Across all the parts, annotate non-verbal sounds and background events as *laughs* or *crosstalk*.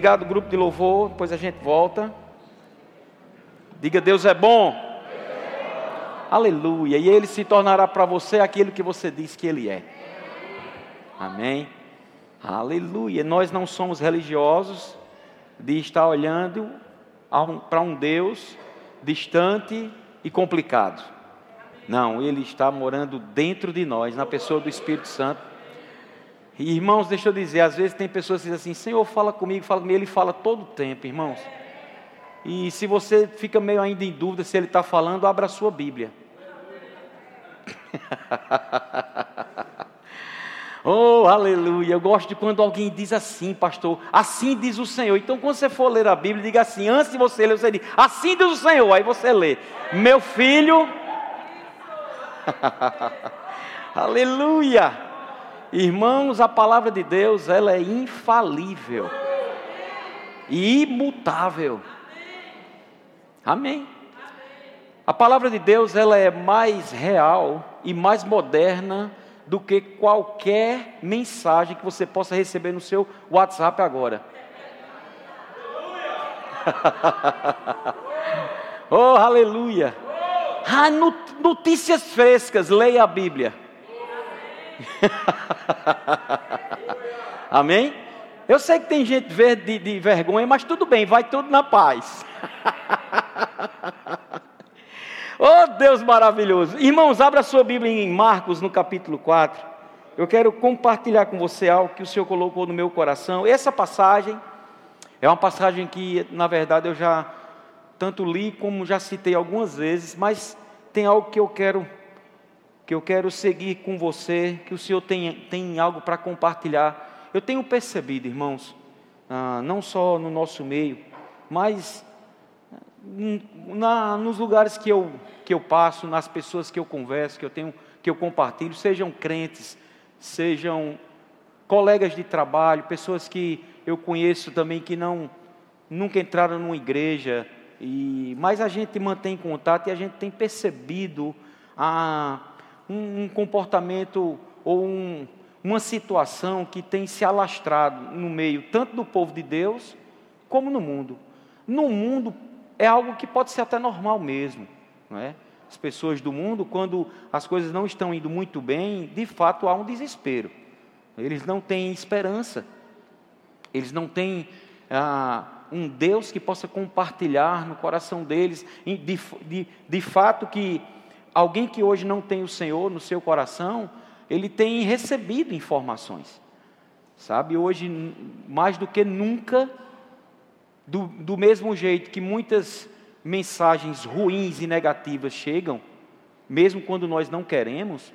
Obrigado, grupo de louvor. Depois a gente volta. Diga: Deus é bom. Aleluia. E Ele se tornará para você aquilo que você diz que Ele é. Amém. Aleluia. Nós não somos religiosos de estar olhando para um Deus distante e complicado. Não, Ele está morando dentro de nós, na pessoa do Espírito Santo. E, irmãos, deixa eu dizer, às vezes tem pessoas que dizem assim, Senhor, fala comigo, fala comigo, Ele fala todo o tempo, irmãos. E se você fica meio ainda em dúvida se Ele está falando, abra a sua Bíblia. *laughs* Oh, aleluia. Eu gosto de quando alguém diz assim, pastor. Assim diz o Senhor. Então, quando você for ler a Bíblia, diga assim: antes de você ler, você diz: Assim diz o Senhor. Aí você lê: Meu filho. *laughs* aleluia. Irmãos, a palavra de Deus, ela é infalível e imutável. Amém. A palavra de Deus, ela é mais real e mais moderna do que qualquer mensagem que você possa receber no seu WhatsApp agora. *laughs* oh, aleluia! Ah, notícias frescas, leia a Bíblia. *laughs* Amém? Eu sei que tem gente verde de, de vergonha, mas tudo bem, vai tudo na paz. *laughs* Oh Deus maravilhoso. Irmãos, abra sua Bíblia em Marcos, no capítulo 4. Eu quero compartilhar com você algo que o Senhor colocou no meu coração. Essa passagem é uma passagem que, na verdade, eu já tanto li como já citei algumas vezes, mas tem algo que eu quero que eu quero seguir com você, que o Senhor tem, tem algo para compartilhar. Eu tenho percebido, irmãos, ah, não só no nosso meio, mas na, nos lugares que eu, que eu passo, nas pessoas que eu converso, que eu tenho, que eu compartilho, sejam crentes, sejam colegas de trabalho, pessoas que eu conheço também que não nunca entraram numa igreja, e, mas a gente mantém contato e a gente tem percebido a, um, um comportamento ou um, uma situação que tem se alastrado no meio tanto do povo de Deus como no mundo. No mundo é algo que pode ser até normal mesmo, não é? As pessoas do mundo, quando as coisas não estão indo muito bem, de fato há um desespero. Eles não têm esperança. Eles não têm ah, um Deus que possa compartilhar no coração deles. De, de, de fato que alguém que hoje não tem o Senhor no seu coração, ele tem recebido informações. Sabe, hoje, mais do que nunca, do, do mesmo jeito que muitas mensagens ruins e negativas chegam, mesmo quando nós não queremos,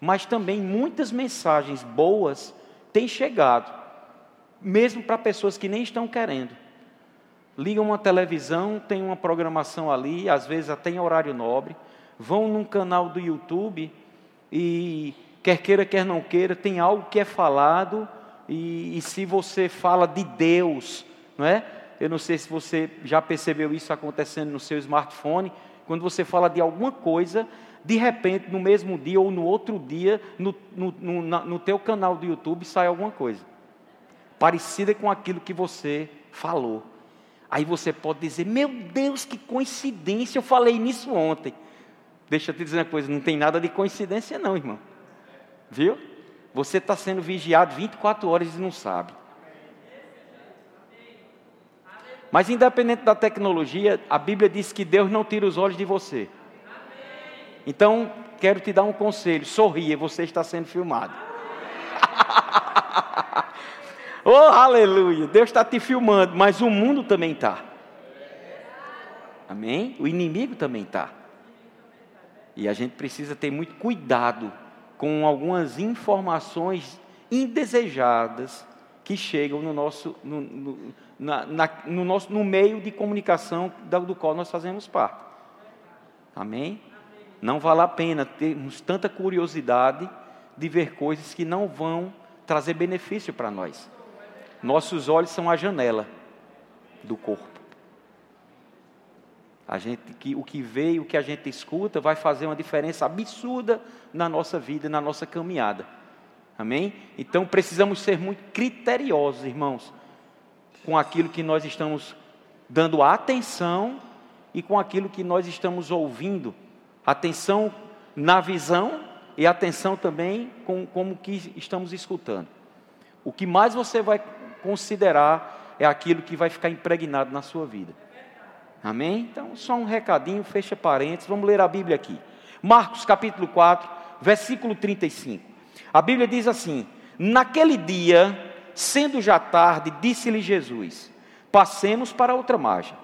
mas também muitas mensagens boas têm chegado, mesmo para pessoas que nem estão querendo. Ligam uma televisão, tem uma programação ali, às vezes até em horário nobre, vão num canal do YouTube e quer queira, quer não queira, tem algo que é falado, e, e se você fala de Deus, não é? Eu não sei se você já percebeu isso acontecendo no seu smartphone. Quando você fala de alguma coisa, de repente, no mesmo dia ou no outro dia, no, no, no, no teu canal do YouTube sai alguma coisa parecida com aquilo que você falou. Aí você pode dizer: Meu Deus, que coincidência, eu falei nisso ontem. Deixa eu te dizer uma coisa: não tem nada de coincidência, não, irmão. Viu? Você está sendo vigiado 24 horas e não sabe. Mas independente da tecnologia, a Bíblia diz que Deus não tira os olhos de você. Então, quero te dar um conselho: sorria, você está sendo filmado. *laughs* oh, aleluia! Deus está te filmando, mas o mundo também está. Amém? O inimigo também está. E a gente precisa ter muito cuidado com algumas informações indesejadas que chegam no nosso, no, no, na, na, no, nosso, no meio de comunicação do qual nós fazemos parte. Amém? Não vale a pena termos tanta curiosidade de ver coisas que não vão trazer benefício para nós. Nossos olhos são a janela do corpo. A gente, que, o que vê e o que a gente escuta vai fazer uma diferença absurda na nossa vida, na nossa caminhada. Amém? Então precisamos ser muito criteriosos, irmãos, com aquilo que nós estamos dando atenção e com aquilo que nós estamos ouvindo. Atenção na visão e atenção também com como que estamos escutando. O que mais você vai considerar é aquilo que vai ficar impregnado na sua vida. Amém? Então, só um recadinho, fecha parênteses, vamos ler a Bíblia aqui. Marcos capítulo 4, versículo 35. A Bíblia diz assim: Naquele dia, sendo já tarde, disse-lhe Jesus: Passemos para outra margem.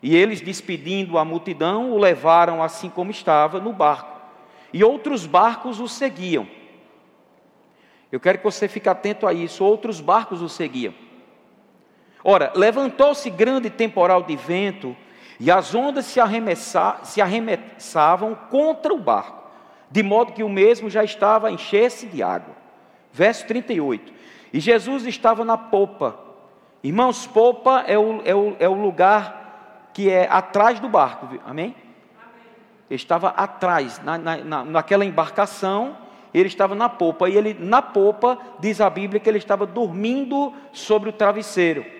E eles, despedindo a multidão, o levaram assim como estava no barco. E outros barcos o seguiam. Eu quero que você fique atento a isso. Outros barcos o seguiam. Ora, levantou-se grande temporal de vento e as ondas se, se arremessavam contra o barco, de modo que o mesmo já estava a encher-se de água. Verso 38. E Jesus estava na popa. Irmãos, popa é o, é o, é o lugar que é atrás do barco, amém? Ele estava atrás, na, na, naquela embarcação, ele estava na popa, e ele, na popa, diz a Bíblia que ele estava dormindo sobre o travesseiro.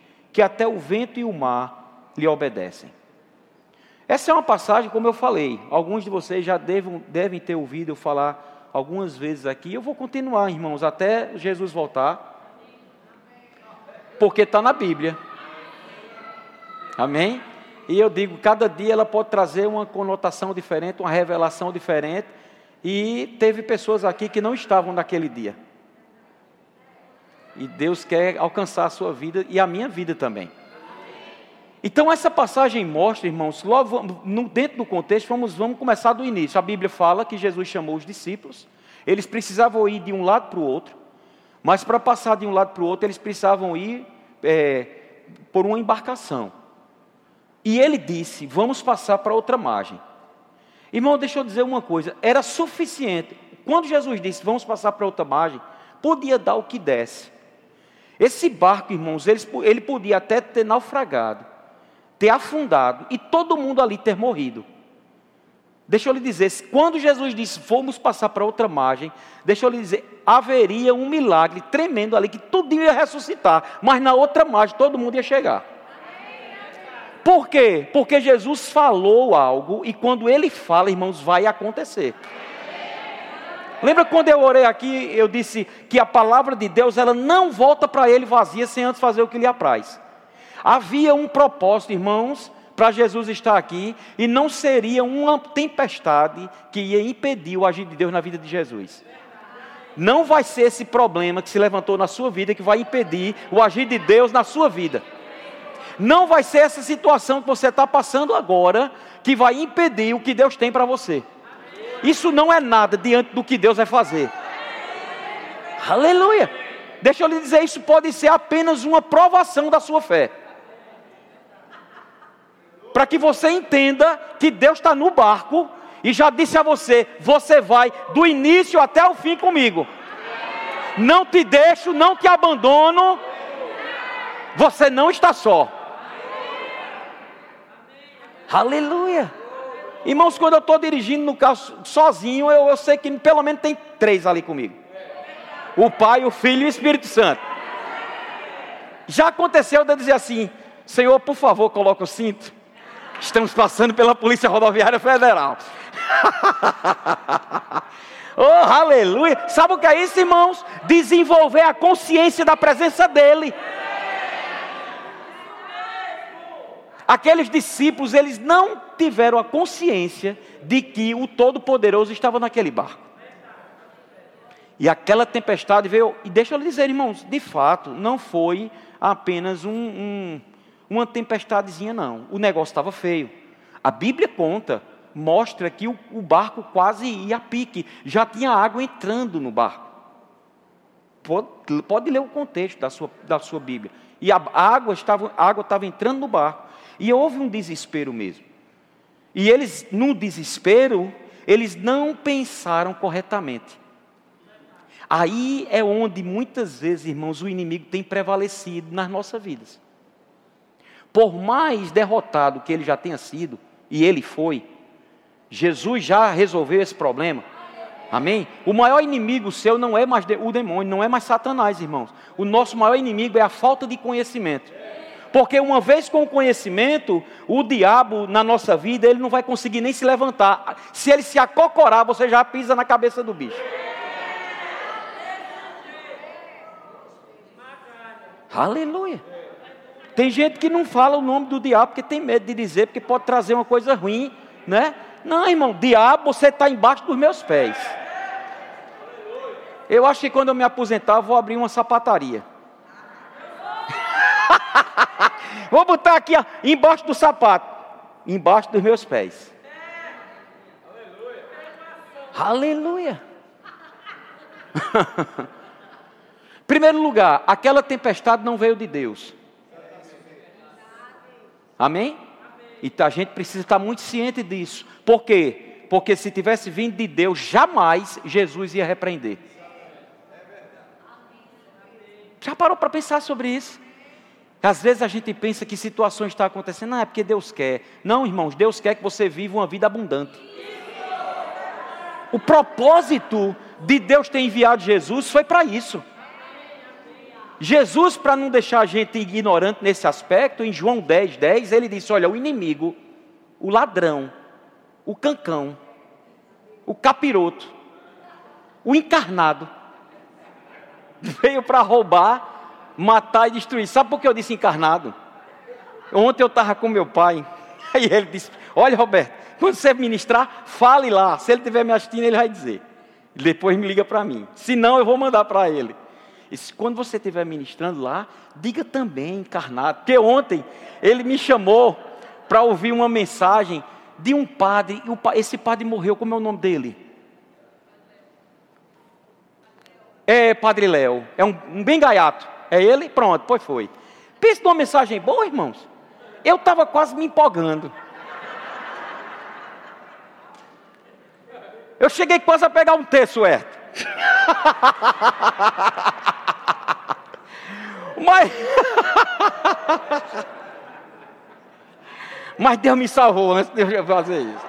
que até o vento e o mar lhe obedecem. Essa é uma passagem, como eu falei, alguns de vocês já devem, devem ter ouvido eu falar algumas vezes aqui. Eu vou continuar, irmãos, até Jesus voltar, porque está na Bíblia. Amém? E eu digo, cada dia ela pode trazer uma conotação diferente, uma revelação diferente. E teve pessoas aqui que não estavam naquele dia. E Deus quer alcançar a sua vida e a minha vida também. Então, essa passagem mostra, irmãos, logo dentro do contexto, vamos, vamos começar do início. A Bíblia fala que Jesus chamou os discípulos, eles precisavam ir de um lado para o outro, mas para passar de um lado para o outro, eles precisavam ir é, por uma embarcação. E ele disse: Vamos passar para outra margem. Irmão, deixa eu dizer uma coisa: era suficiente. Quando Jesus disse: Vamos passar para outra margem, podia dar o que desse. Esse barco, irmãos, ele, ele podia até ter naufragado ter afundado e todo mundo ali ter morrido. Deixa eu lhe dizer, quando Jesus disse, fomos passar para outra margem, deixa eu lhe dizer, haveria um milagre tremendo ali, que tudo ia ressuscitar, mas na outra margem todo mundo ia chegar. Por quê? Porque Jesus falou algo e quando ele fala, irmãos, vai acontecer. Lembra quando eu orei aqui, eu disse que a palavra de Deus, ela não volta para ele vazia sem antes fazer o que lhe apraz. Havia um propósito, irmãos, para Jesus estar aqui, e não seria uma tempestade que ia impedir o agir de Deus na vida de Jesus. Não vai ser esse problema que se levantou na sua vida que vai impedir o agir de Deus na sua vida. Não vai ser essa situação que você está passando agora que vai impedir o que Deus tem para você. Isso não é nada diante do que Deus vai fazer. Aleluia! Deixa eu lhe dizer, isso pode ser apenas uma provação da sua fé para que você entenda que Deus está no barco e já disse a você: você vai do início até o fim comigo. Não te deixo, não te abandono. Você não está só. Aleluia. Irmãos, quando eu estou dirigindo no carro sozinho, eu, eu sei que pelo menos tem três ali comigo: o Pai, o Filho e o Espírito Santo. Já aconteceu de eu dizer assim: Senhor, por favor, coloque o cinto. Estamos passando pela Polícia Rodoviária Federal. *laughs* oh, aleluia! Sabe o que é isso, irmãos? Desenvolver a consciência da presença dEle. Aqueles discípulos, eles não tiveram a consciência de que o Todo-Poderoso estava naquele barco. E aquela tempestade veio, e deixa eu lhe dizer, irmãos, de fato, não foi apenas um, um uma tempestadezinha, não. O negócio estava feio. A Bíblia conta, mostra que o, o, barco quase ia a pique, já tinha água entrando no barco. Pode, pode ler o contexto da sua, da sua Bíblia. E a água estava, a água estava entrando no barco. E houve um desespero mesmo. E eles, no desespero, eles não pensaram corretamente. Aí é onde muitas vezes, irmãos, o inimigo tem prevalecido nas nossas vidas. Por mais derrotado que ele já tenha sido, e ele foi, Jesus já resolveu esse problema. Amém? O maior inimigo seu não é mais o demônio, não é mais Satanás, irmãos. O nosso maior inimigo é a falta de conhecimento. Porque uma vez com o conhecimento, o diabo na nossa vida, ele não vai conseguir nem se levantar. Se ele se acocorar, você já pisa na cabeça do bicho. Aleluia. Tem gente que não fala o nome do diabo porque tem medo de dizer, porque pode trazer uma coisa ruim, né? Não, irmão, diabo, você está embaixo dos meus pés. Eu acho que quando eu me aposentar, eu vou abrir uma sapataria. *laughs* vou botar aqui ó, embaixo do sapato, embaixo dos meus pés. Aleluia. *laughs* Primeiro lugar, aquela tempestade não veio de Deus. Amém? E a gente precisa estar muito ciente disso. Por quê? Porque se tivesse vindo de Deus, jamais Jesus ia repreender. Já parou para pensar sobre isso? Às vezes a gente pensa que situações estão acontecendo, não, é porque Deus quer. Não, irmãos, Deus quer que você viva uma vida abundante. O propósito de Deus ter enviado Jesus foi para isso. Jesus, para não deixar a gente ignorante nesse aspecto, em João 10, 10, ele disse: Olha, o inimigo, o ladrão, o cancão, o capiroto, o encarnado, *laughs* veio para roubar, matar e destruir. Sabe por que eu disse encarnado? Ontem eu estava com meu pai, *laughs* aí ele disse: Olha, Roberto, quando você ministrar, fale lá. Se ele estiver me assistindo, ele vai dizer. Depois me liga para mim. Se não, eu vou mandar para ele. E quando você estiver ministrando lá, diga também encarnado. Porque ontem ele me chamou para ouvir uma mensagem de um padre. E esse padre morreu, como é o nome dele? É Padre Léo. É um, um bem gaiato. É ele? Pronto, pois foi. Pensa numa mensagem boa, irmãos. Eu estava quase me empolgando. Eu cheguei quase a pegar um terço, é. *laughs* Mas. *laughs* mas Deus me salvou antes de eu fazer isso.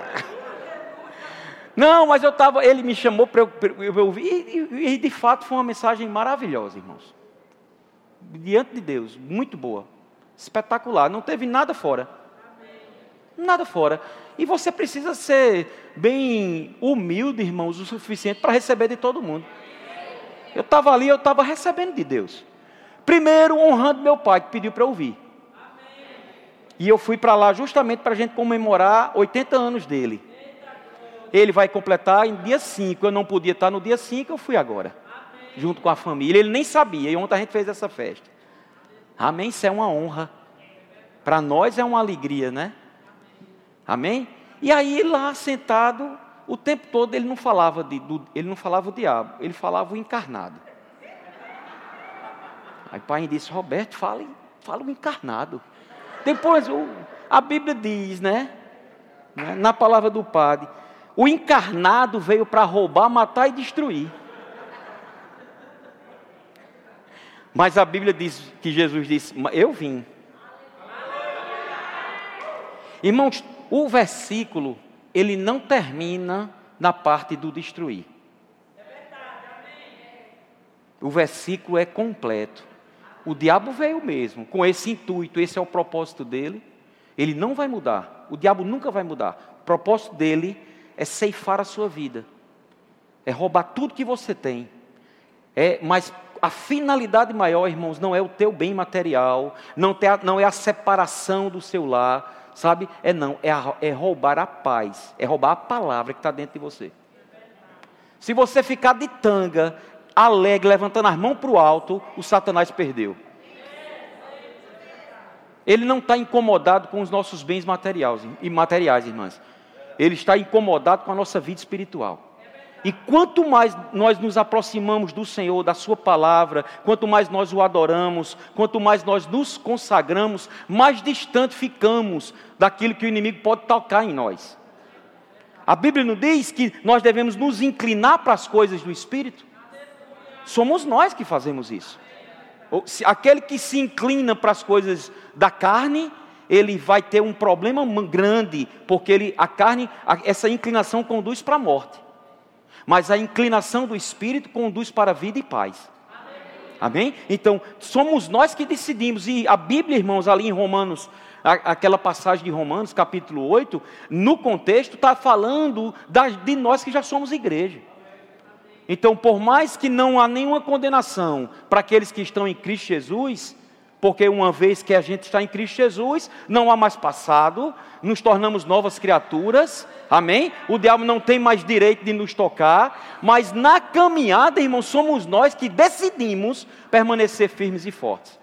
Não, mas eu estava. Ele me chamou para eu, ouvir. E, e, de fato foi uma mensagem maravilhosa, irmãos. Diante de Deus, muito boa. Espetacular. Não teve nada fora. Nada fora. E você precisa ser bem humilde, irmãos, o suficiente para receber de todo mundo. Eu estava ali, eu estava recebendo de Deus. Primeiro, honrando meu pai, que pediu para ouvir. E eu fui para lá justamente para a gente comemorar 80 anos dele. Ele vai completar em dia 5. Eu não podia estar no dia 5, eu fui agora. Junto com a família. Ele nem sabia. E ontem a gente fez essa festa. Amém? Isso é uma honra. Para nós é uma alegria, né? Amém? E aí lá sentado, o tempo todo ele não falava de, do, ele não falava o diabo, ele falava o encarnado. Aí o pai disse, Roberto, fale, fala o encarnado. Depois o, a Bíblia diz, né na palavra do padre, o encarnado veio para roubar, matar e destruir. Mas a Bíblia diz que Jesus disse: Eu vim. Irmãos, o versículo, ele não termina na parte do destruir. O versículo é completo. O diabo veio mesmo, com esse intuito, esse é o propósito dele. Ele não vai mudar. O diabo nunca vai mudar. O propósito dele é ceifar a sua vida, é roubar tudo que você tem. É, mas a finalidade maior, irmãos, não é o teu bem material, não, não é a separação do seu lar, sabe? É não, é, a, é roubar a paz, é roubar a palavra que está dentro de você. Se você ficar de tanga, alegre, levantando as mãos para o alto, o Satanás perdeu. Ele não está incomodado com os nossos bens materiais, materiais, irmãs. Ele está incomodado com a nossa vida espiritual. E quanto mais nós nos aproximamos do Senhor, da Sua palavra, quanto mais nós o adoramos, quanto mais nós nos consagramos, mais distante ficamos daquilo que o inimigo pode tocar em nós. A Bíblia não diz que nós devemos nos inclinar para as coisas do Espírito? Somos nós que fazemos isso. Aquele que se inclina para as coisas da carne, ele vai ter um problema grande, porque ele, a carne, essa inclinação conduz para a morte. Mas a inclinação do espírito conduz para vida e paz. Amém? Então, somos nós que decidimos. E a Bíblia, irmãos, ali em Romanos, aquela passagem de Romanos, capítulo 8, no contexto, está falando de nós que já somos igreja. Então, por mais que não há nenhuma condenação para aqueles que estão em Cristo Jesus, porque uma vez que a gente está em Cristo Jesus, não há mais passado, nos tornamos novas criaturas, amém? O diabo não tem mais direito de nos tocar, mas na caminhada, irmãos, somos nós que decidimos permanecer firmes e fortes.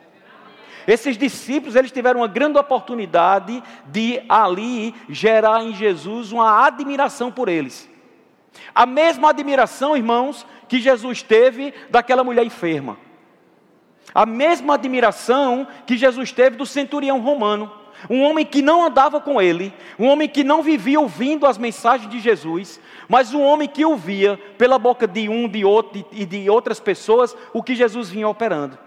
Esses discípulos, eles tiveram uma grande oportunidade de ali gerar em Jesus uma admiração por eles. A mesma admiração, irmãos, que Jesus teve daquela mulher enferma. A mesma admiração que Jesus teve do centurião romano, um homem que não andava com ele, um homem que não vivia ouvindo as mensagens de Jesus, mas um homem que ouvia pela boca de um, de outro e de outras pessoas o que Jesus vinha operando.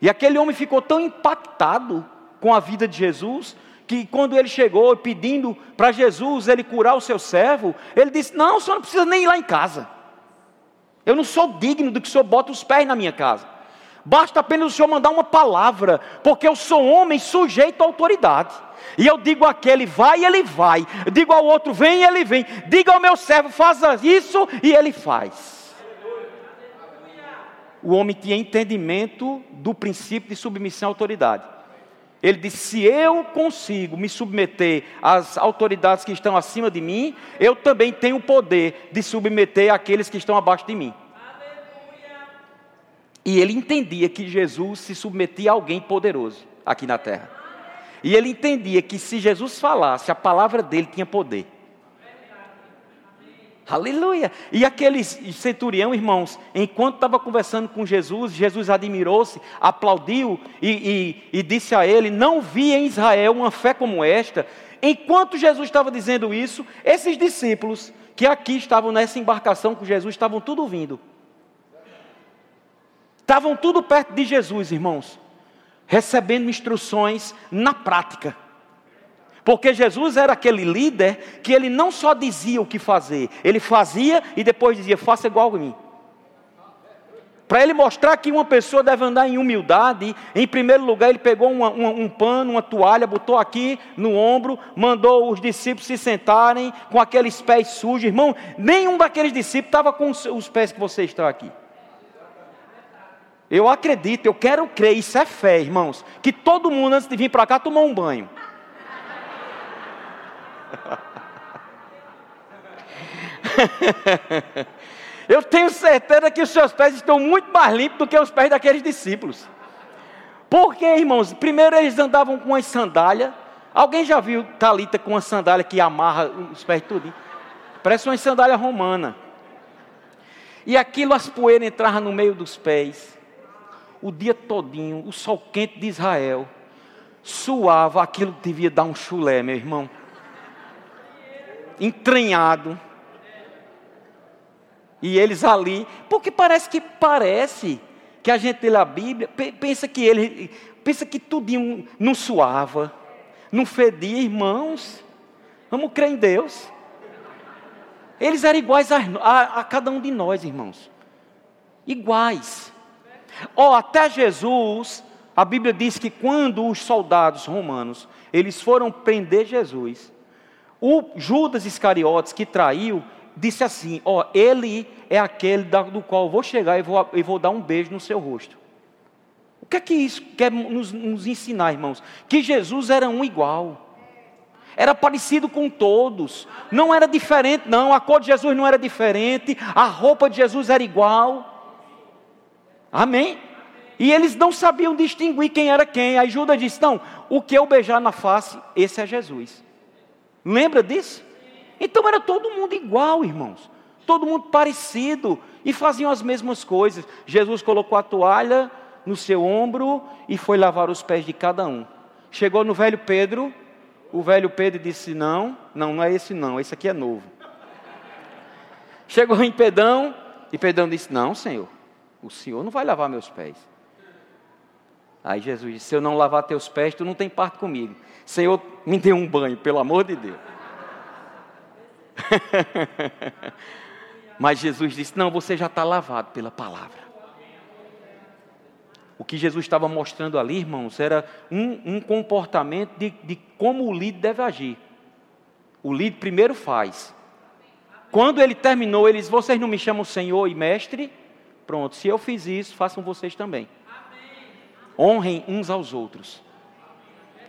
E aquele homem ficou tão impactado com a vida de Jesus, que quando ele chegou pedindo para Jesus ele curar o seu servo, ele disse: Não, o senhor não precisa nem ir lá em casa. Eu não sou digno do que o senhor bota os pés na minha casa. Basta apenas o Senhor mandar uma palavra, porque eu sou homem sujeito à autoridade. E eu digo àquele, vai, ele vai. Eu digo ao outro, vem, ele vem. Diga ao meu servo, faça isso, e ele faz. O homem tinha entendimento do princípio de submissão à autoridade. Ele disse: se eu consigo me submeter às autoridades que estão acima de mim, eu também tenho o poder de submeter aqueles que estão abaixo de mim. E ele entendia que Jesus se submetia a alguém poderoso aqui na terra. E ele entendia que se Jesus falasse, a palavra dele tinha poder. Aleluia! E aquele centurião, irmãos, enquanto estava conversando com Jesus, Jesus admirou-se, aplaudiu e, e, e, disse a ele: Não vi em Israel uma fé como esta. Enquanto Jesus estava dizendo isso, esses discípulos que aqui estavam nessa embarcação com Jesus estavam tudo vindo. Estavam tudo perto de Jesus, irmãos, recebendo instruções na prática. Porque Jesus era aquele líder que ele não só dizia o que fazer, ele fazia e depois dizia: faça igual a mim. Para ele mostrar que uma pessoa deve andar em humildade, em primeiro lugar, ele pegou uma, uma, um pano, uma toalha, botou aqui no ombro, mandou os discípulos se sentarem com aqueles pés sujos. Irmão, nenhum daqueles discípulos estava com os pés que você está aqui. Eu acredito, eu quero crer, isso é fé, irmãos, que todo mundo antes de vir para cá tomou um banho. *laughs* eu tenho certeza que os seus pés estão muito mais limpos do que os pés daqueles discípulos. Porque, irmãos, primeiro eles andavam com as sandálias. Alguém já viu Talita com uma sandália que amarra os pés tudo? Parece uma sandália romana. E aquilo as poeiras entravam no meio dos pés o dia todinho, o sol quente de Israel, suava, aquilo devia dar um chulé, meu irmão. Entranhado. E eles ali, porque parece que parece que a gente lê a Bíblia, pensa que ele, pensa que tudinho não suava, não fedia, irmãos. Vamos crer em Deus. Eles eram iguais a, a, a cada um de nós, irmãos. Iguais. Ó, oh, até Jesus, a Bíblia diz que quando os soldados romanos, eles foram prender Jesus, o Judas Iscariotes que traiu, disse assim: Ó, oh, ele é aquele do qual vou chegar e vou, e vou dar um beijo no seu rosto. O que é que isso quer nos, nos ensinar, irmãos? Que Jesus era um igual era parecido com todos, não era diferente, não, a cor de Jesus não era diferente, a roupa de Jesus era igual. Amém? E eles não sabiam distinguir quem era quem. Aí Judas disse: Não, o que eu beijar na face, esse é Jesus. Lembra disso? Então era todo mundo igual, irmãos. todo mundo parecido e faziam as mesmas coisas. Jesus colocou a toalha no seu ombro e foi lavar os pés de cada um. Chegou no velho Pedro, o velho Pedro disse: Não, não, não é esse não, esse aqui é novo. Chegou em Pedão, e Pedão disse: Não, Senhor, o Senhor não vai lavar meus pés. Aí Jesus disse: Se eu não lavar teus pés, tu não tem parte comigo. Senhor, me dê um banho, pelo amor de Deus. *laughs* Mas Jesus disse: Não, você já está lavado pela palavra. O que Jesus estava mostrando ali, irmãos, era um, um comportamento de, de como o líder deve agir. O líder primeiro faz. Quando ele terminou, ele disse: Vocês não me chamam Senhor e Mestre? Pronto, se eu fiz isso, façam vocês também. Honrem uns aos outros.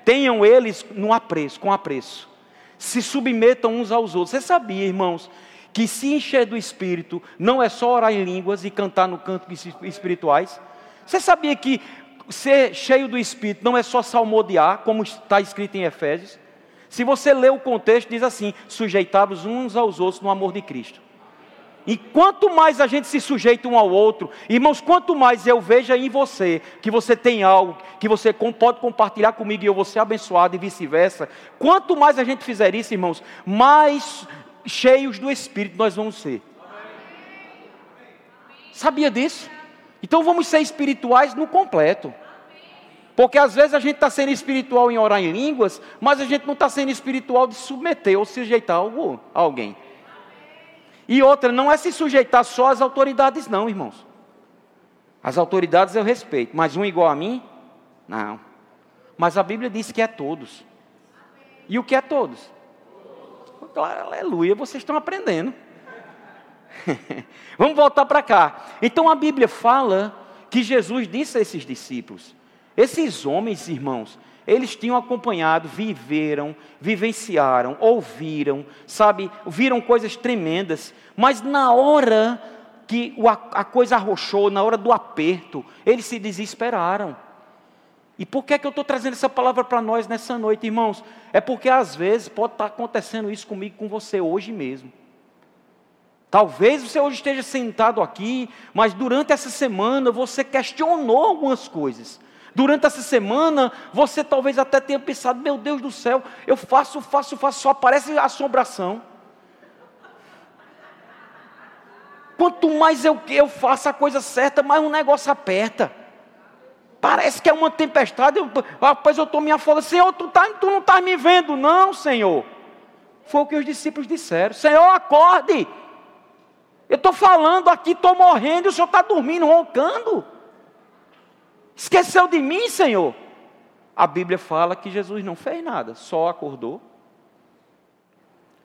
Tenham eles no apreço, com apreço. Se submetam uns aos outros. Você sabia, irmãos, que se encher do Espírito não é só orar em línguas e cantar no canto espirituais? Você sabia que ser cheio do Espírito não é só salmodiar, como está escrito em Efésios? Se você ler o contexto, diz assim: sujeitados uns aos outros no amor de Cristo. E quanto mais a gente se sujeita um ao outro, irmãos, quanto mais eu veja em você que você tem algo que você pode compartilhar comigo e eu vou ser abençoado e vice-versa, quanto mais a gente fizer isso, irmãos, mais cheios do Espírito nós vamos ser. Sabia disso? Então vamos ser espirituais no completo. Porque às vezes a gente está sendo espiritual em orar em línguas, mas a gente não está sendo espiritual de submeter ou sujeitar a alguém. E outra, não é se sujeitar só às autoridades, não, irmãos. As autoridades eu respeito, mas um igual a mim? Não. Mas a Bíblia diz que é todos. E o que é todos? Claro, aleluia, vocês estão aprendendo. *laughs* Vamos voltar para cá. Então a Bíblia fala que Jesus disse a esses discípulos: esses homens, irmãos, eles tinham acompanhado, viveram, vivenciaram, ouviram, sabe, viram coisas tremendas, mas na hora que a coisa arrochou, na hora do aperto, eles se desesperaram. E por que, é que eu estou trazendo essa palavra para nós nessa noite, irmãos? É porque às vezes pode estar acontecendo isso comigo, com você hoje mesmo. Talvez você hoje esteja sentado aqui, mas durante essa semana você questionou algumas coisas. Durante essa semana, você talvez até tenha pensado: meu Deus do céu, eu faço, faço, faço, só aparece assombração. Quanto mais eu, eu faço a coisa certa, mais um negócio aperta. Parece que é uma tempestade. Eu, rapaz, eu estou me afogando. Senhor, tu, tá, tu não está me vendo, não, Senhor. Foi o que os discípulos disseram: Senhor, acorde. Eu estou falando aqui, estou morrendo, e o Senhor está dormindo, roncando. Esqueceu de mim, Senhor? A Bíblia fala que Jesus não fez nada, só acordou,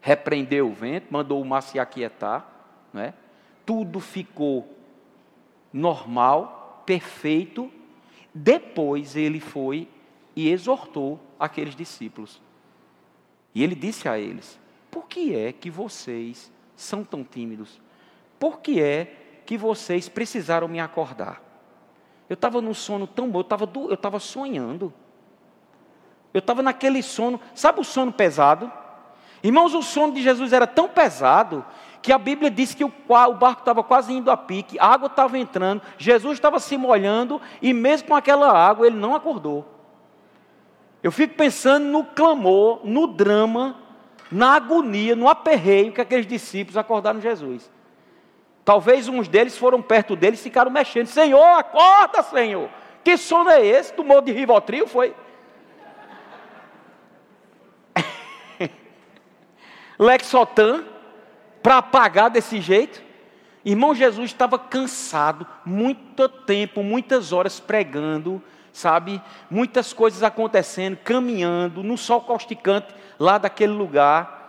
repreendeu o vento, mandou o mar se aquietar, né? tudo ficou normal, perfeito. Depois ele foi e exortou aqueles discípulos. E ele disse a eles: Por que é que vocês são tão tímidos? Por que é que vocês precisaram me acordar? Eu estava num sono tão bom, eu estava sonhando. Eu estava naquele sono, sabe o sono pesado? Irmãos, o sono de Jesus era tão pesado que a Bíblia diz que o, o barco estava quase indo a pique, a água estava entrando, Jesus estava se molhando e mesmo com aquela água ele não acordou. Eu fico pensando no clamor, no drama, na agonia, no aperreio que aqueles discípulos acordaram Jesus. Talvez uns deles foram perto dele e ficaram mexendo. Senhor, acorda, Senhor. Que sono é esse? Tomou de Rivotril, foi? *laughs* Lexotan, para apagar desse jeito. Irmão Jesus estava cansado, muito tempo, muitas horas pregando, sabe? Muitas coisas acontecendo, caminhando, no sol causticante lá daquele lugar.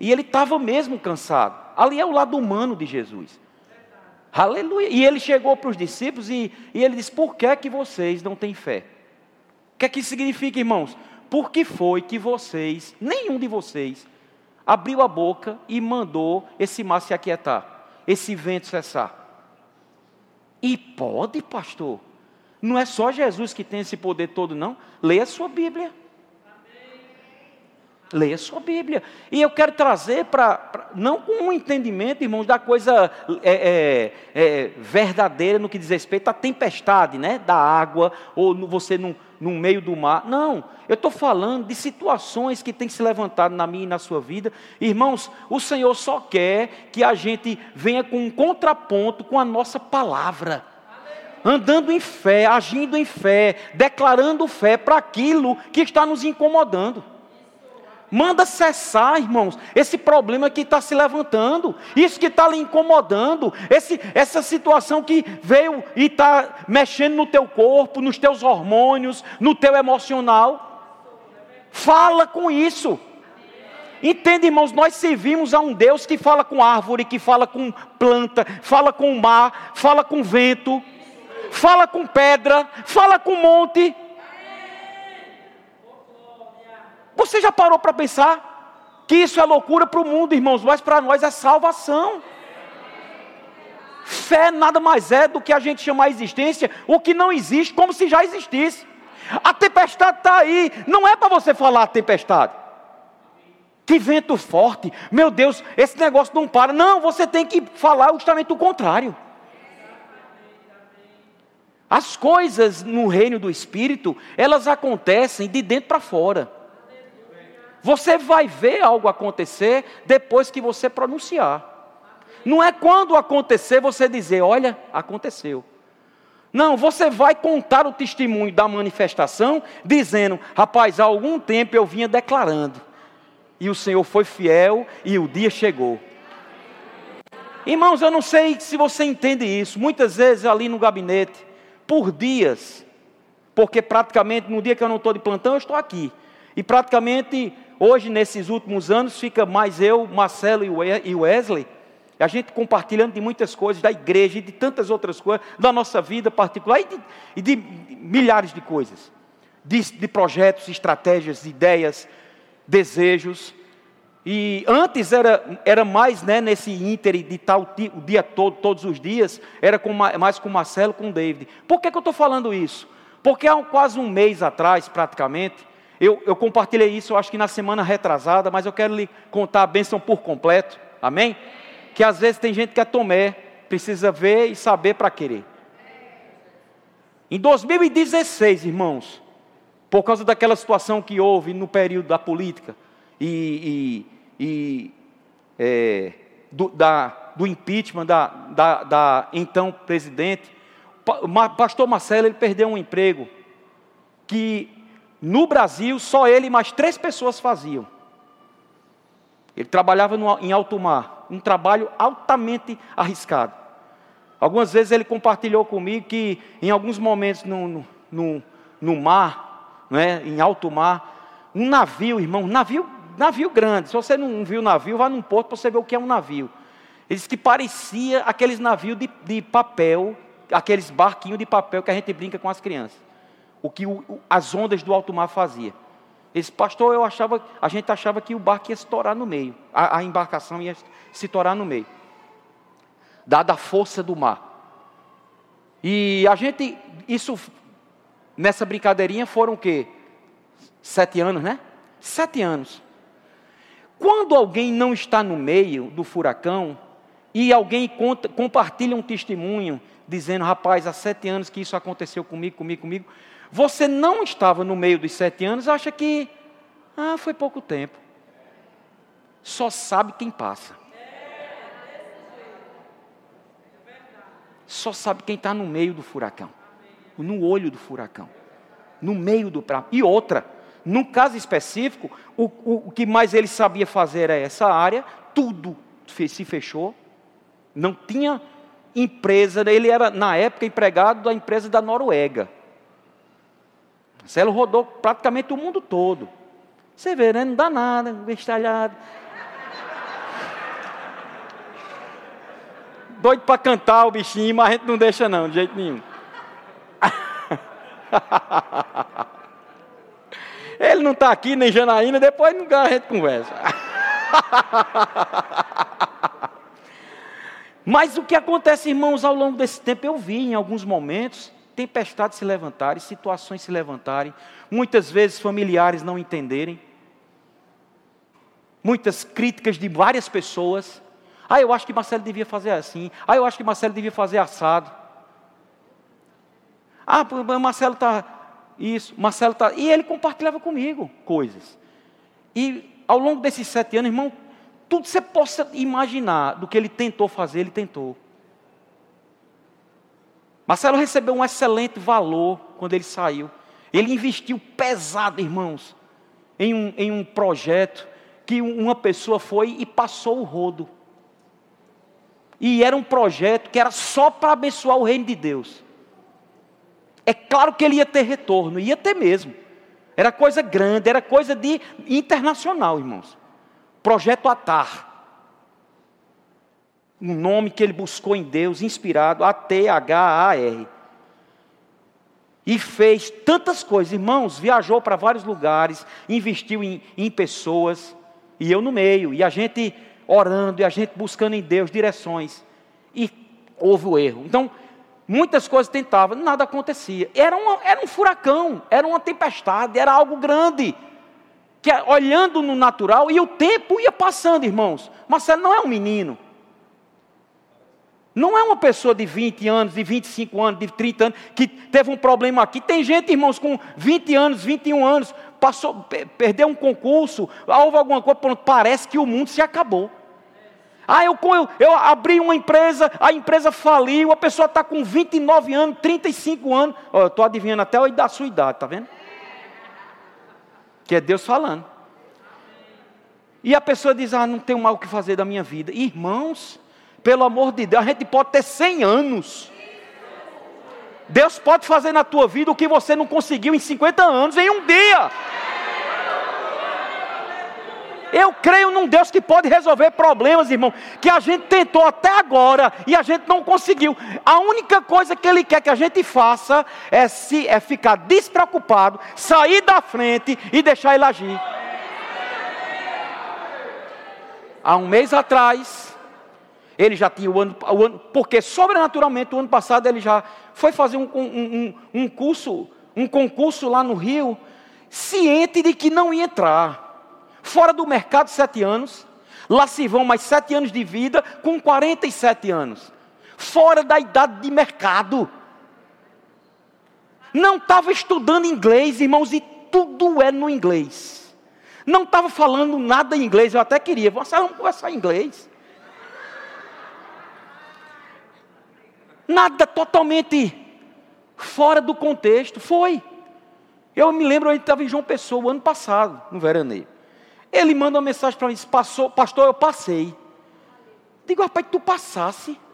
E ele estava mesmo cansado. Ali é o lado humano de Jesus. Aleluia. E ele chegou para os discípulos e, e ele disse: Por que é que vocês não têm fé? O que é que significa, irmãos? Por que foi que vocês, nenhum de vocês, abriu a boca e mandou esse mar se aquietar, esse vento cessar? E pode, pastor. Não é só Jesus que tem esse poder todo, não. Leia a sua Bíblia. Leia sua Bíblia. E eu quero trazer para, não com um entendimento, irmãos, da coisa é, é, é, verdadeira no que diz respeito à tempestade, né? Da água, ou no, você no, no meio do mar. Não, eu estou falando de situações que têm se levantado na minha e na sua vida. Irmãos, o Senhor só quer que a gente venha com um contraponto com a nossa palavra andando em fé, agindo em fé, declarando fé para aquilo que está nos incomodando. Manda cessar, irmãos, esse problema que está se levantando, isso que está lhe incomodando, esse, essa situação que veio e está mexendo no teu corpo, nos teus hormônios, no teu emocional. Fala com isso. Entende, irmãos, nós servimos a um Deus que fala com árvore, que fala com planta, fala com mar, fala com vento, fala com pedra, fala com monte. Você já parou para pensar que isso é loucura para o mundo, irmãos, mas para nós é salvação. Fé nada mais é do que a gente chamar a existência o que não existe, como se já existisse. A tempestade está aí, não é para você falar tempestade. Que vento forte, meu Deus, esse negócio não para. Não, você tem que falar justamente o contrário. As coisas no reino do Espírito, elas acontecem de dentro para fora. Você vai ver algo acontecer depois que você pronunciar. Não é quando acontecer você dizer, olha, aconteceu. Não, você vai contar o testemunho da manifestação, dizendo, rapaz, há algum tempo eu vinha declarando, e o Senhor foi fiel e o dia chegou. Irmãos, eu não sei se você entende isso. Muitas vezes ali no gabinete, por dias, porque praticamente no dia que eu não estou de plantão, eu estou aqui. E praticamente Hoje, nesses últimos anos, fica mais eu, Marcelo e Wesley, a gente compartilhando de muitas coisas da igreja e de tantas outras coisas, da nossa vida particular e de, e de milhares de coisas, de, de projetos, estratégias, ideias, desejos. E antes era, era mais né, nesse ínter de tal o dia todo, todos os dias, era com, mais com o Marcelo, com o David. Por que, que eu estou falando isso? Porque há quase um mês atrás, praticamente, eu, eu compartilhei isso, eu acho que na semana retrasada, mas eu quero lhe contar a bênção por completo. Amém? Que às vezes tem gente que é tomé, precisa ver e saber para querer. Em 2016, irmãos, por causa daquela situação que houve no período da política e, e, e é, do, da, do impeachment da, da, da, então presidente, o pastor Marcelo ele perdeu um emprego que no Brasil, só ele e mais três pessoas faziam. Ele trabalhava no, em alto mar, um trabalho altamente arriscado. Algumas vezes ele compartilhou comigo que em alguns momentos no, no, no mar, né, em alto mar, um navio, irmão, navio, navio grande. Se você não viu navio, vá num porto para você ver o que é um navio. Ele disse que parecia aqueles navios de, de papel, aqueles barquinhos de papel que a gente brinca com as crianças o que o, as ondas do alto mar faziam. Esse pastor, eu achava, a gente achava que o barco ia se torar no meio, a, a embarcação ia se torar no meio, dada a força do mar. E a gente, isso, nessa brincadeirinha foram o quê? Sete anos, né? Sete anos. Quando alguém não está no meio do furacão e alguém conta, compartilha um testemunho dizendo, rapaz, há sete anos que isso aconteceu comigo, comigo, comigo, você não estava no meio dos sete anos, acha que, ah, foi pouco tempo. Só sabe quem passa. Só sabe quem está no meio do furacão, no olho do furacão, no meio do prato. E outra, no caso específico, o, o, o que mais ele sabia fazer é essa área, tudo se fechou, não tinha empresa, ele era na época empregado da empresa da Noruega. Marcelo rodou praticamente o mundo todo. Você vê, né? Não dá nada, bestalhado. Doido para cantar o bichinho, mas a gente não deixa não, de jeito nenhum. *laughs* Ele não está aqui, nem Janaína, depois a gente conversa. *laughs* Mas o que acontece, irmãos, ao longo desse tempo, eu vi em alguns momentos, tempestades se levantarem, situações se levantarem, muitas vezes familiares não entenderem. muitas críticas de várias pessoas. Ah, eu acho que Marcelo devia fazer assim. Ah, eu acho que Marcelo devia fazer assado. Ah, Marcelo está isso, Marcelo está. E ele compartilhava comigo coisas. E ao longo desses sete anos, irmão, tudo que você possa imaginar do que ele tentou fazer, ele tentou. Marcelo recebeu um excelente valor quando ele saiu. Ele investiu pesado, irmãos, em um, em um projeto que uma pessoa foi e passou o rodo. E era um projeto que era só para abençoar o reino de Deus. É claro que ele ia ter retorno, ia ter mesmo. Era coisa grande, era coisa de internacional, irmãos. Projeto Atar um nome que ele buscou em Deus, inspirado, A-T-H-A-R. E fez tantas coisas, irmãos, viajou para vários lugares, investiu em, em pessoas, e eu no meio, e a gente orando, e a gente buscando em Deus direções. E houve o erro. Então, muitas coisas tentavam, nada acontecia. Era, uma, era um furacão, era uma tempestade, era algo grande. Que olhando no natural, e o tempo ia passando, irmãos. Marcelo não é um menino. Não é uma pessoa de 20 anos, de 25 anos, de 30 anos, que teve um problema aqui. Tem gente, irmãos, com 20 anos, 21 anos, passou, perdeu um concurso, houve alguma coisa, pronto, parece que o mundo se acabou. Ah, eu, eu, eu abri uma empresa, a empresa faliu, a pessoa está com 29 anos, 35 anos. Oh, eu estou adivinhando até da sua idade, está vendo? Que é Deus falando. E a pessoa diz: Ah, não tenho mal o que fazer da minha vida. Irmãos, pelo amor de Deus, a gente pode ter 100 anos. Deus pode fazer na tua vida o que você não conseguiu em 50 anos, em um dia. Eu creio num Deus que pode resolver problemas, irmão, que a gente tentou até agora e a gente não conseguiu. A única coisa que Ele quer que a gente faça é, se, é ficar despreocupado, sair da frente e deixar Ele agir. Há um mês atrás, ele já tinha o ano, o ano porque sobrenaturalmente o ano passado ele já foi fazer um, um, um, um curso, um concurso lá no Rio, ciente de que não ia entrar. Fora do mercado sete anos, lá se vão mais sete anos de vida com 47 anos. Fora da idade de mercado. Não estava estudando inglês, irmãos, e tudo é no inglês. Não estava falando nada em inglês, eu até queria. Vamos conversar em inglês. Nada totalmente fora do contexto. Foi. Eu me lembro, a gente estava em João Pessoa, ano passado, no veraneio. Ele manda uma mensagem para mim, passou, pastor, eu passei. Digo, rapaz, tu passasse. *laughs*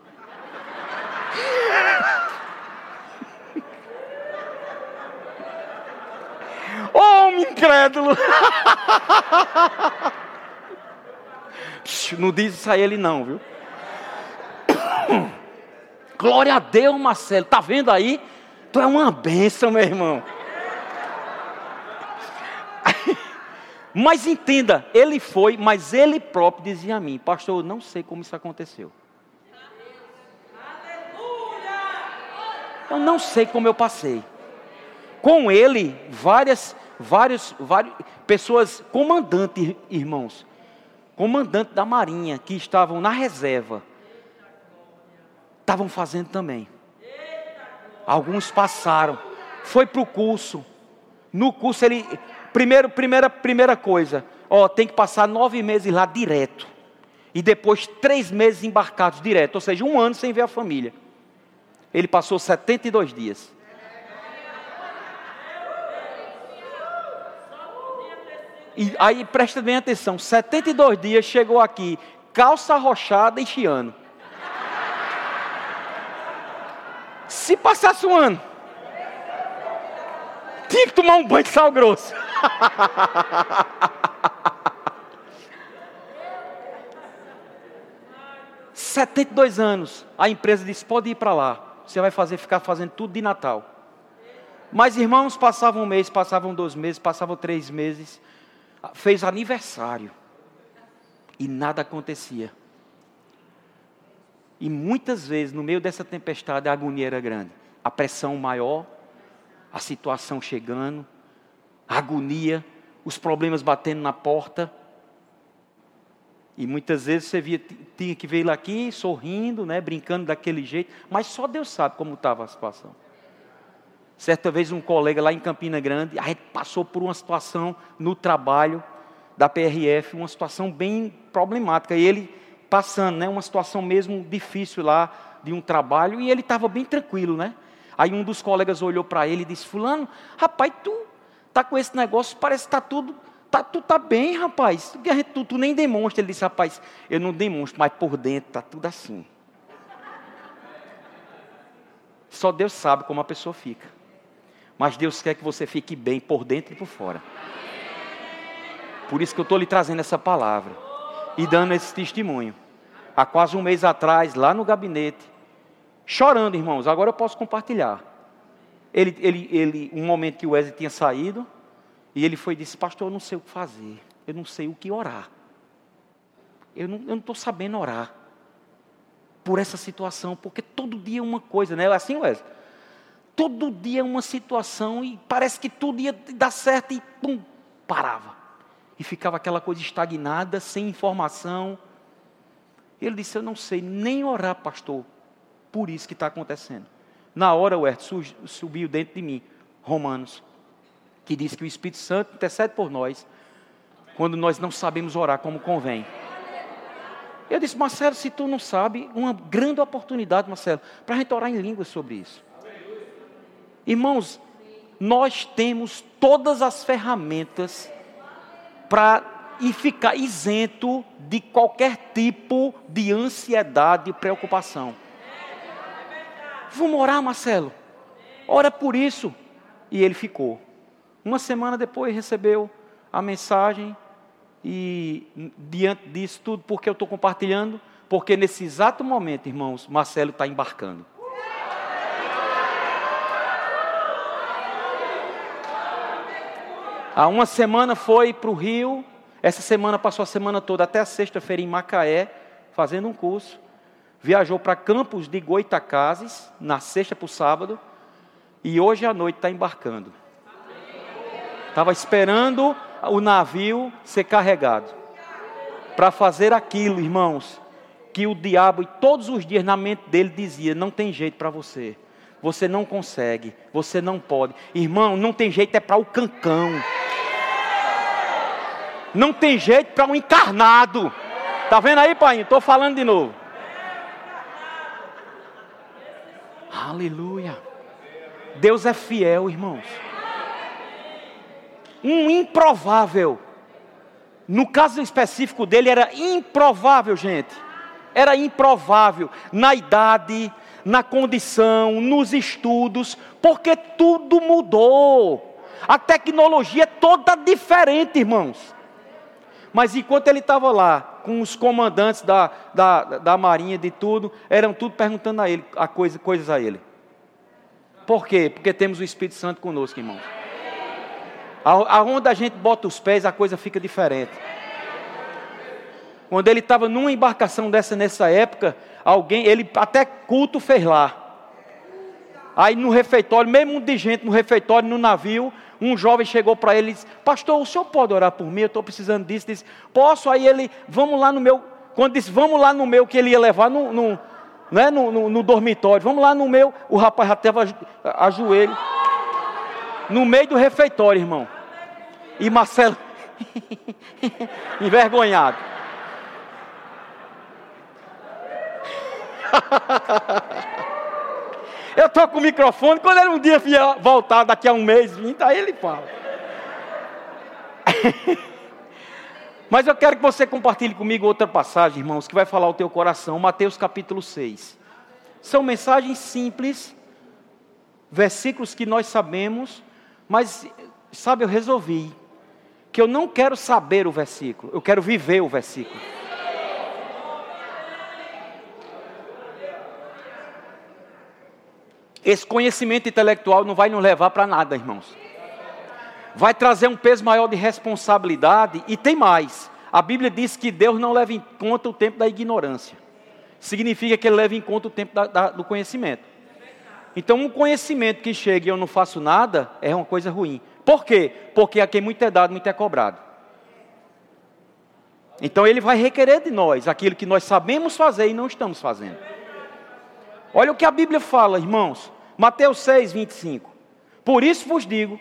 Homem oh, incrédulo. *laughs* Não diz isso a ele não, viu? *coughs* Glória a Deus, Marcelo. Tá vendo aí? Tu é uma bênção, meu irmão. *laughs* Mas entenda, ele foi, mas ele próprio dizia a mim, pastor, eu não sei como isso aconteceu. Eu não sei como eu passei. Com ele, várias, várias, várias pessoas, comandantes, irmãos, comandante da marinha, que estavam na reserva, estavam fazendo também. Alguns passaram, foi para o curso. No curso ele, primeiro, primeira, primeira coisa, ó, tem que passar nove meses lá direto. E depois três meses embarcados direto, ou seja, um ano sem ver a família. Ele passou 72 dias. E aí presta bem atenção, 72 dias chegou aqui, calça arrochada e chiano. Se passasse um ano, tinha que tomar um banho de sal grosso. *laughs* Setenta e dois anos, a empresa disse: pode ir para lá. Você vai fazer, ficar fazendo tudo de Natal. Mas irmãos, passavam um mês, passavam dois meses, passavam três meses. Fez aniversário. E nada acontecia. E muitas vezes, no meio dessa tempestade, a agonia era grande. A pressão maior, a situação chegando, a agonia, os problemas batendo na porta. E muitas vezes você via, tinha que ver ele aqui sorrindo, né, brincando daquele jeito, mas só Deus sabe como estava a situação. Certa vez um colega lá em Campina Grande, a gente passou por uma situação no trabalho da PRF, uma situação bem problemática. E ele passando, né, uma situação mesmo difícil lá de um trabalho, e ele estava bem tranquilo, né? Aí um dos colegas olhou para ele e disse: Fulano, rapaz, tu tá com esse negócio, parece que está tudo tá, tu tá bem, rapaz. Tu, tu, nem demonstra. Ele disse, rapaz, eu não demonstro, mas por dentro está tudo assim. Só Deus sabe como a pessoa fica. Mas Deus quer que você fique bem por dentro e por fora. Por isso que eu estou lhe trazendo essa palavra e dando esse testemunho. Há quase um mês atrás, lá no gabinete, chorando, irmãos. Agora eu posso compartilhar. Ele, ele, ele, um momento que o Wesley tinha saído, e ele foi e disse: Pastor, eu não sei o que fazer, eu não sei o que orar. Eu não estou sabendo orar por essa situação, porque todo dia é uma coisa, não é assim, Wesley? Todo dia é uma situação e parece que tudo ia dar certo e pum, parava. E ficava aquela coisa estagnada, sem informação. Ele disse: Eu não sei nem orar, pastor, por isso que está acontecendo. Na hora, o subiu dentro de mim, Romanos que diz que o Espírito Santo intercede por nós quando nós não sabemos orar como convém. Eu disse, Marcelo, se tu não sabe, uma grande oportunidade, Marcelo, para a gente orar em línguas sobre isso. Irmãos, nós temos todas as ferramentas para e ficar isento de qualquer tipo de ansiedade e preocupação. Vamos orar, Marcelo? Ora por isso. E ele ficou. Uma semana depois recebeu a mensagem e diante disso tudo, porque eu estou compartilhando, porque nesse exato momento, irmãos, Marcelo está embarcando. Há uma semana foi para o Rio, essa semana passou a semana toda, até a sexta-feira em Macaé, fazendo um curso. Viajou para Campos de Goitacazes, na sexta para o sábado, e hoje à noite está embarcando. Estava esperando o navio ser carregado. Para fazer aquilo, irmãos, que o diabo todos os dias na mente dele dizia: não tem jeito para você. Você não consegue, você não pode. Irmão, não tem jeito é para o cancão. Não tem jeito para um encarnado. Tá vendo aí, pai? Estou falando de novo. Aleluia. Deus é fiel, irmãos um improvável. No caso específico dele, era improvável, gente. Era improvável na idade, na condição, nos estudos, porque tudo mudou. A tecnologia é toda diferente, irmãos. Mas enquanto ele estava lá, com os comandantes da, da, da marinha, de tudo, eram tudo perguntando a ele, a coisa, coisas a ele. Por quê? Porque temos o Espírito Santo conosco, irmãos. Aonde a gente bota os pés, a coisa fica diferente. Quando ele estava numa embarcação dessa nessa época, alguém, ele até culto fez lá. Aí no refeitório, mundo de gente no refeitório, no navio, um jovem chegou para ele e disse: Pastor, o senhor pode orar por mim? Eu estou precisando disso. Disse: Posso? Aí ele, vamos lá no meu. Quando disse, vamos lá no meu, que ele ia levar no, no, né, no, no, no dormitório, vamos lá no meu, o rapaz estava a joelho. No meio do refeitório, irmão. E Marcelo, *laughs* envergonhado. *laughs* Eu estou com o microfone, quando ele um dia vier voltar daqui a um mês, vinte, aí ele fala. *laughs* Mas eu quero que você compartilhe comigo outra passagem, irmãos, que vai falar o teu coração, Mateus capítulo 6. São mensagens simples, versículos que nós sabemos, mas, sabe, eu resolvi que eu não quero saber o versículo, eu quero viver o versículo. Esse conhecimento intelectual não vai nos levar para nada, irmãos. Vai trazer um peso maior de responsabilidade e tem mais. A Bíblia diz que Deus não leva em conta o tempo da ignorância. Significa que Ele leva em conta o tempo da, da, do conhecimento. Então, um conhecimento que chega e eu não faço nada é uma coisa ruim. Por quê? Porque a quem muito é dado, muito é cobrado. Então ele vai requerer de nós aquilo que nós sabemos fazer e não estamos fazendo. Olha o que a Bíblia fala, irmãos. Mateus 6, 25. Por isso vos digo,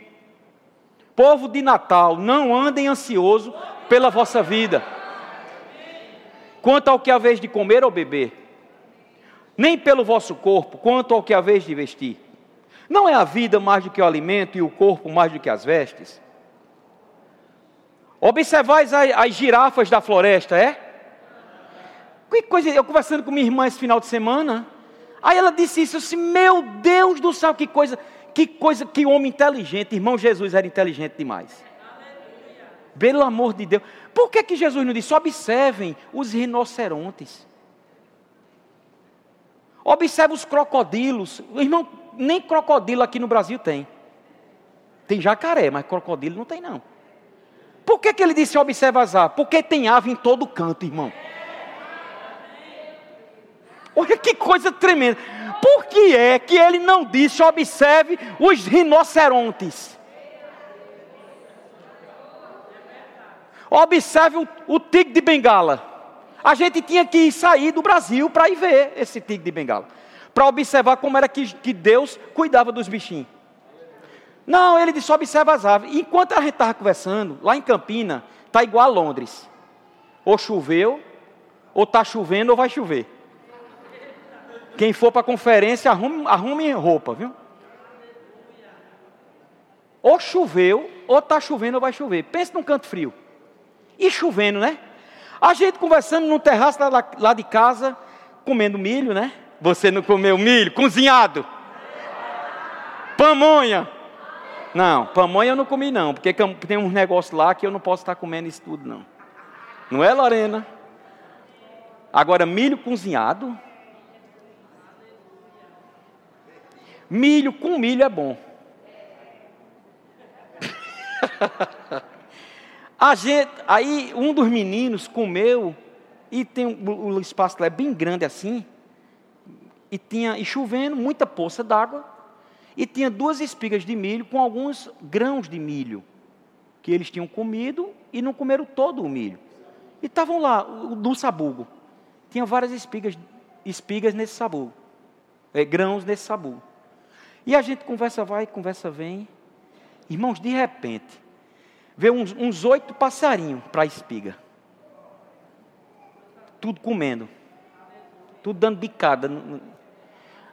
povo de Natal, não andem ansioso pela vossa vida, quanto ao que haveis de comer ou beber, nem pelo vosso corpo, quanto ao que haveis de vestir. Não é a vida mais do que o alimento e o corpo mais do que as vestes? Observais as girafas da floresta, é? Que coisa, eu conversando com minha irmã esse final de semana, aí ela disse isso, assim, meu Deus do céu, que coisa, que coisa, que homem inteligente, irmão Jesus era inteligente demais. Pelo amor de Deus. Por que, que Jesus não disse? Observem os rinocerontes. Observe os crocodilos. Irmão, nem crocodilo aqui no Brasil tem. Tem jacaré, mas crocodilo não tem não. Por que, que ele disse observa as aves? Porque tem ave em todo canto, irmão. Olha que coisa tremenda. Por que é que ele não disse observe os rinocerontes? Observe o, o tigre de bengala. A gente tinha que sair do Brasil para ir ver esse tigre de bengala. Para observar como era que, que Deus cuidava dos bichinhos. Não, ele disse: observa as aves. Enquanto a gente estava conversando, lá em Campina, está igual a Londres. Ou choveu, ou está chovendo, ou vai chover. Quem for para a conferência, arrume, arrume roupa, viu? Ou choveu, ou está chovendo, ou vai chover. Pense num canto frio. E chovendo, né? A gente conversando no terraço lá, lá de casa, comendo milho, né? Você não comeu milho? Cozinhado. Pamonha. Não, pamonha eu não comi não, porque tem uns negócios lá que eu não posso estar comendo isso tudo não. Não é, Lorena? Agora, milho cozinhado. Milho com milho é bom. A gente, aí um dos meninos comeu e tem o, espaço lá é bem grande assim e tinha e chovendo muita poça d'água e tinha duas espigas de milho com alguns grãos de milho que eles tinham comido e não comeram todo o milho. E estavam lá, no sabugo. Tinha várias espigas, espigas nesse sabugo, é, grãos nesse sabugo. E a gente conversa vai, conversa vem. Irmãos, de repente, vê uns, uns oito passarinhos para a espiga. Tudo comendo. Tudo dando bicada.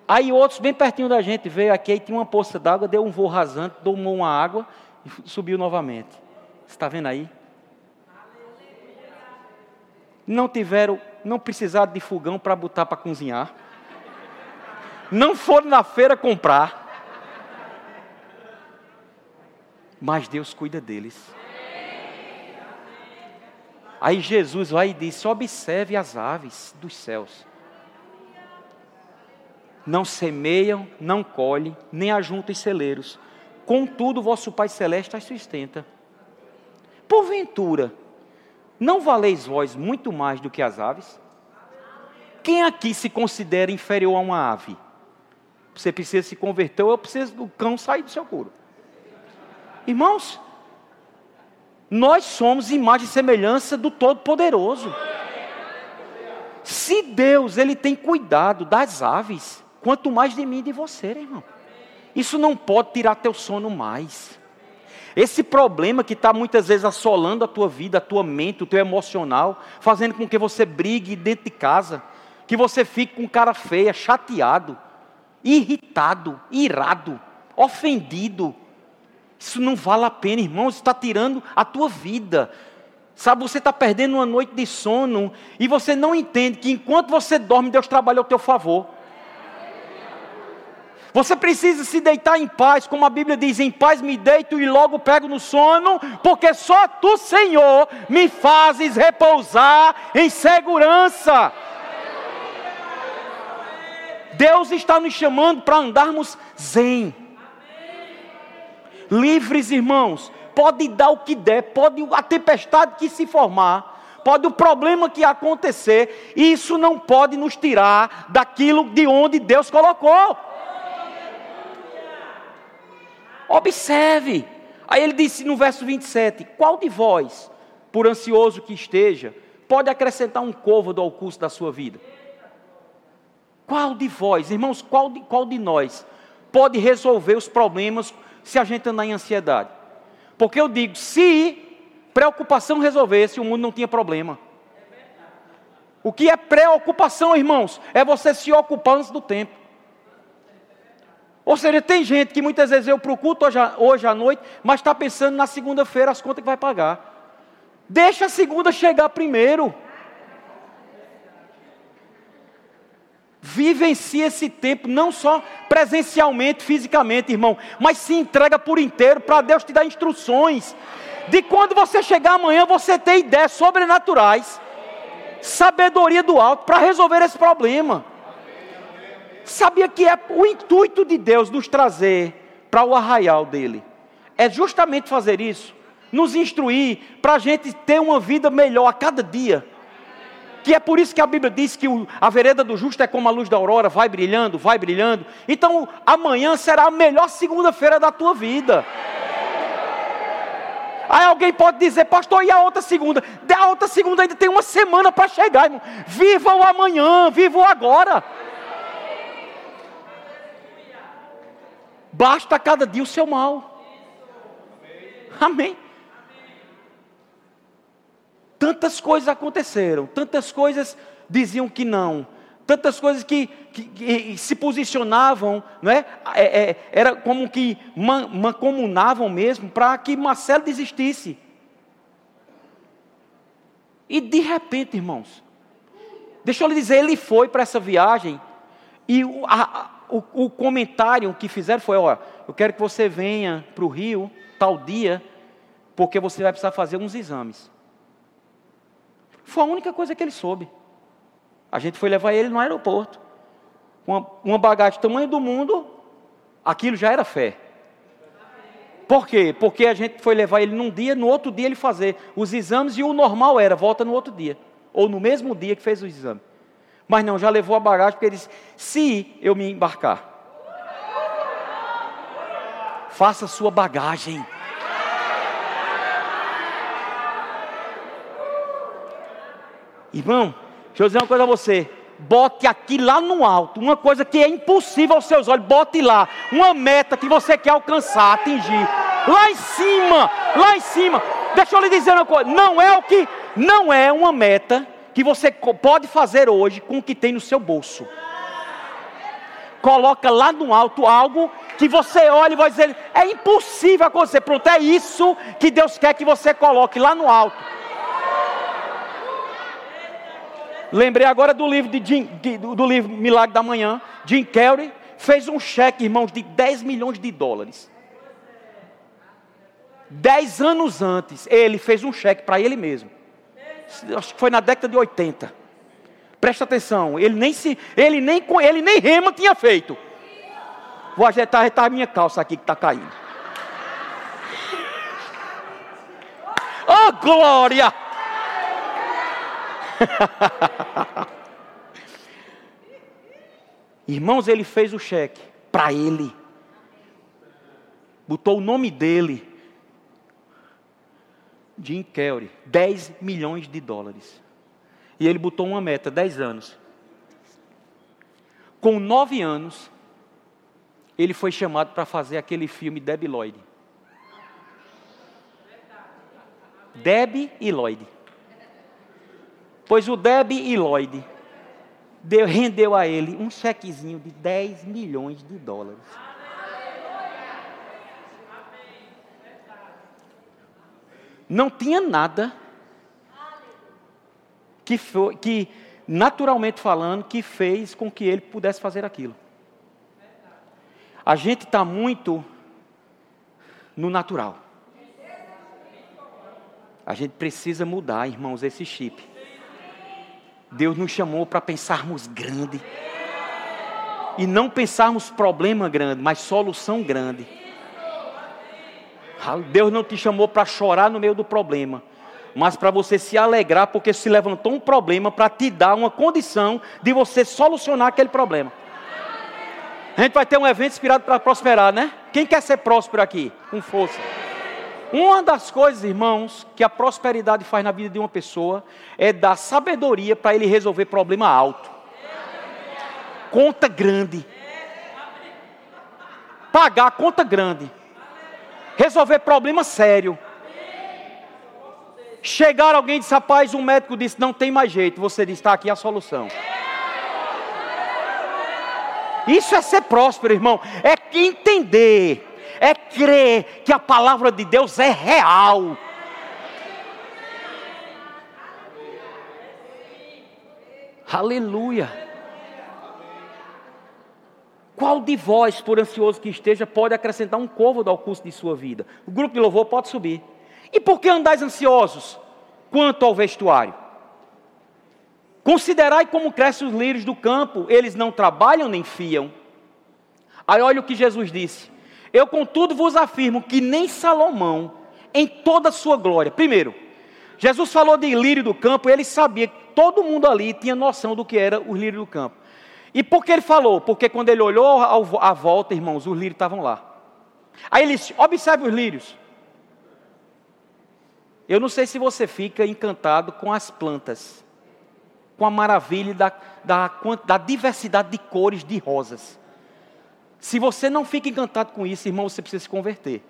Aí outros bem pertinho da gente veio aqui, e tinha uma poça d'água, deu um voo rasante, tomou uma água e subiu novamente. Você está vendo aí? Não tiveram, não precisaram de fogão para botar para cozinhar. Não foram na feira comprar. Mas Deus cuida deles. Aí Jesus vai e disse: observe as aves dos céus não semeiam, não colhem, nem ajuntam celeiros. Contudo, vosso Pai Celeste as sustenta. Porventura, não valeis vós muito mais do que as aves? Quem aqui se considera inferior a uma ave? Você precisa se converter ou precisa do cão sair do seu couro? Irmãos, nós somos imagem e semelhança do Todo-Poderoso. Se Deus ele tem cuidado das aves, quanto mais de mim e de você, irmão. Isso não pode tirar teu sono mais. Esse problema que está muitas vezes assolando a tua vida, a tua mente, o teu emocional, fazendo com que você brigue dentro de casa, que você fique com cara feia, chateado, irritado, irado, ofendido. Isso não vale a pena, irmão. Isso está tirando a tua vida. Sabe, você está perdendo uma noite de sono e você não entende que enquanto você dorme, Deus trabalha ao teu favor. Você precisa se deitar em paz, como a Bíblia diz: em paz me deito e logo pego no sono, porque só tu, Senhor, me fazes repousar em segurança. Deus está nos chamando para andarmos zen. Livres, irmãos. Pode dar o que der, pode a tempestade que se formar, pode o problema que acontecer, isso não pode nos tirar daquilo de onde Deus colocou. Observe. Aí ele disse no verso 27: Qual de vós, por ansioso que esteja, pode acrescentar um côvado ao curso da sua vida? Qual de vós, irmãos, qual de, qual de nós pode resolver os problemas se a gente andar em ansiedade? Porque eu digo, se preocupação resolvesse, o mundo não tinha problema. O que é preocupação, irmãos? É você se ocupar antes do tempo. Ou seja, tem gente que muitas vezes eu procuro hoje, hoje à noite, mas está pensando na segunda-feira as contas que vai pagar. Deixa a segunda chegar primeiro. Vivencie esse tempo, não só presencialmente, fisicamente, irmão, mas se entrega por inteiro para Deus te dar instruções. De quando você chegar amanhã, você ter ideias sobrenaturais, sabedoria do alto para resolver esse problema. Sabia que é o intuito de Deus nos trazer para o arraial dele? É justamente fazer isso, nos instruir para a gente ter uma vida melhor a cada dia. Que é por isso que a Bíblia diz que a vereda do justo é como a luz da aurora, vai brilhando, vai brilhando. Então amanhã será a melhor segunda-feira da tua vida. Aí alguém pode dizer, pastor, e a outra segunda? A outra segunda ainda tem uma semana para chegar, irmão. Viva o amanhã, viva o agora. Basta cada dia o seu mal. Amém. Tantas coisas aconteceram, tantas coisas diziam que não, tantas coisas que, que, que se posicionavam, não é? é, é era como que man, mancomunavam mesmo para que Marcelo desistisse. E de repente, irmãos, deixa eu lhe dizer, ele foi para essa viagem e a, o, o comentário que fizeram foi: ó, eu quero que você venha para o Rio tal dia, porque você vai precisar fazer uns exames. Foi a única coisa que ele soube. A gente foi levar ele no aeroporto. Uma, uma bagagem do tamanho do mundo, aquilo já era fé. Por quê? Porque a gente foi levar ele num dia, no outro dia ele fazer os exames e o normal era volta no outro dia. Ou no mesmo dia que fez o exame. Mas não, já levou a bagagem porque ele disse: se eu me embarcar, faça sua bagagem. Irmão, deixa eu dizer uma coisa a você. Bote aqui lá no alto, uma coisa que é impossível aos seus olhos, bote lá, uma meta que você quer alcançar, atingir. Lá em cima, lá em cima. Deixa eu lhe dizer uma coisa, não é o que, não é uma meta que você pode fazer hoje com o que tem no seu bolso. Coloca lá no alto algo que você olha e vai dizer: é impossível acontecer. Pronto, é isso que Deus quer que você coloque lá no alto. Lembrei agora do livro, de Jim, do livro Milagre da Manhã. Jim Carrey fez um cheque, irmãos, de 10 milhões de dólares. Dez anos antes, ele fez um cheque para ele mesmo acho que foi na década de 80. Presta atenção, ele nem se, ele nem ele nem rema tinha feito. Vou ajeitar a minha calça aqui que está caindo. Oh glória! *laughs* Irmãos, ele fez o cheque para ele. Botou o nome dele Jim Kelly, 10 milhões de dólares. E ele botou uma meta, 10 anos. Com 9 anos, ele foi chamado para fazer aquele filme Debbie Lloyd. Debbie e Lloyd. Pois o Debbie e Lloyd deu, rendeu a ele um chequezinho de 10 milhões de dólares. não tinha nada que, foi, que, naturalmente falando, que fez com que ele pudesse fazer aquilo. A gente está muito no natural. A gente precisa mudar, irmãos, esse chip. Deus nos chamou para pensarmos grande. E não pensarmos problema grande, mas solução grande. Deus não te chamou para chorar no meio do problema, mas para você se alegrar, porque se levantou um problema para te dar uma condição de você solucionar aquele problema. A gente vai ter um evento inspirado para prosperar, né? Quem quer ser próspero aqui? Com força. Uma das coisas, irmãos, que a prosperidade faz na vida de uma pessoa é dar sabedoria para ele resolver problema alto. Conta grande. Pagar conta grande. Resolver problema sério. Chegar alguém e disse, rapaz, um médico disse, não tem mais jeito. Você disse, está aqui a solução. Isso é ser próspero, irmão. É entender é crer que a palavra de Deus é real. Aleluia. Qual de vós, por ansioso que esteja, pode acrescentar um côvado ao custo de sua vida? O grupo de louvor pode subir. E por que andais ansiosos quanto ao vestuário? Considerai como crescem os lírios do campo, eles não trabalham nem fiam. Aí olha o que Jesus disse: eu, contudo, vos afirmo que nem Salomão, em toda a sua glória, primeiro, Jesus falou de lírio do campo, ele sabia que todo mundo ali tinha noção do que era o lírio do campo. E por que ele falou? Porque quando ele olhou à volta, irmãos, os lírios estavam lá. Aí ele disse: observe os lírios. Eu não sei se você fica encantado com as plantas, com a maravilha da, da, da diversidade de cores de rosas. Se você não fica encantado com isso, irmão, você precisa se converter.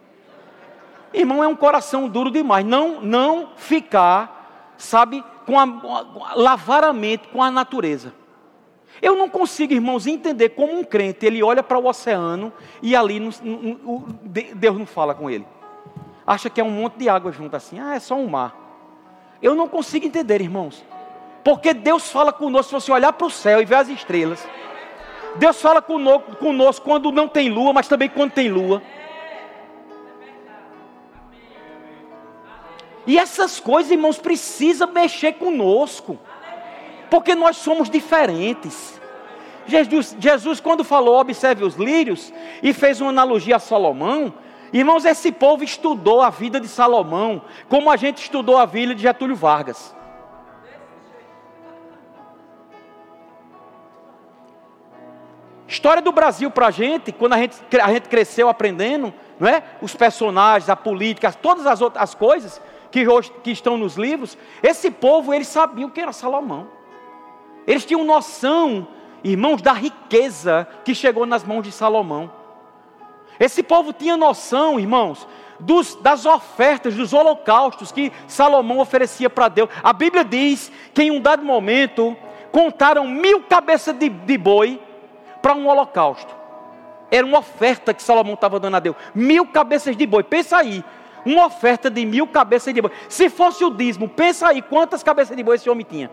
Irmão, é um coração duro demais. Não, não ficar, sabe, com a, lavar a mente com a natureza. Eu não consigo, irmãos, entender como um crente ele olha para o oceano e ali Deus não fala com ele. Acha que é um monte de água junto assim. Ah, é só um mar. Eu não consigo entender, irmãos. Porque Deus fala conosco se você olhar para o céu e ver as estrelas. Deus fala conosco quando não tem lua, mas também quando tem lua. E essas coisas, irmãos, precisam mexer conosco. Porque nós somos diferentes. Jesus, Jesus, quando falou, observe os lírios, e fez uma analogia a Salomão, irmãos, esse povo estudou a vida de Salomão, como a gente estudou a vida de Getúlio Vargas. História do Brasil para a gente, quando a gente, a gente cresceu aprendendo, não é? Os personagens, a política, todas as outras coisas que, hoje, que estão nos livros, esse povo, eles sabiam que era Salomão. Eles tinham noção, irmãos, da riqueza que chegou nas mãos de Salomão. Esse povo tinha noção, irmãos, dos, das ofertas, dos holocaustos que Salomão oferecia para Deus. A Bíblia diz que em um dado momento contaram mil cabeças de, de boi para um holocausto. Era uma oferta que Salomão estava dando a Deus. Mil cabeças de boi. Pensa aí. Uma oferta de mil cabeças de boi. Se fosse o dízimo, pensa aí quantas cabeças de boi esse homem tinha.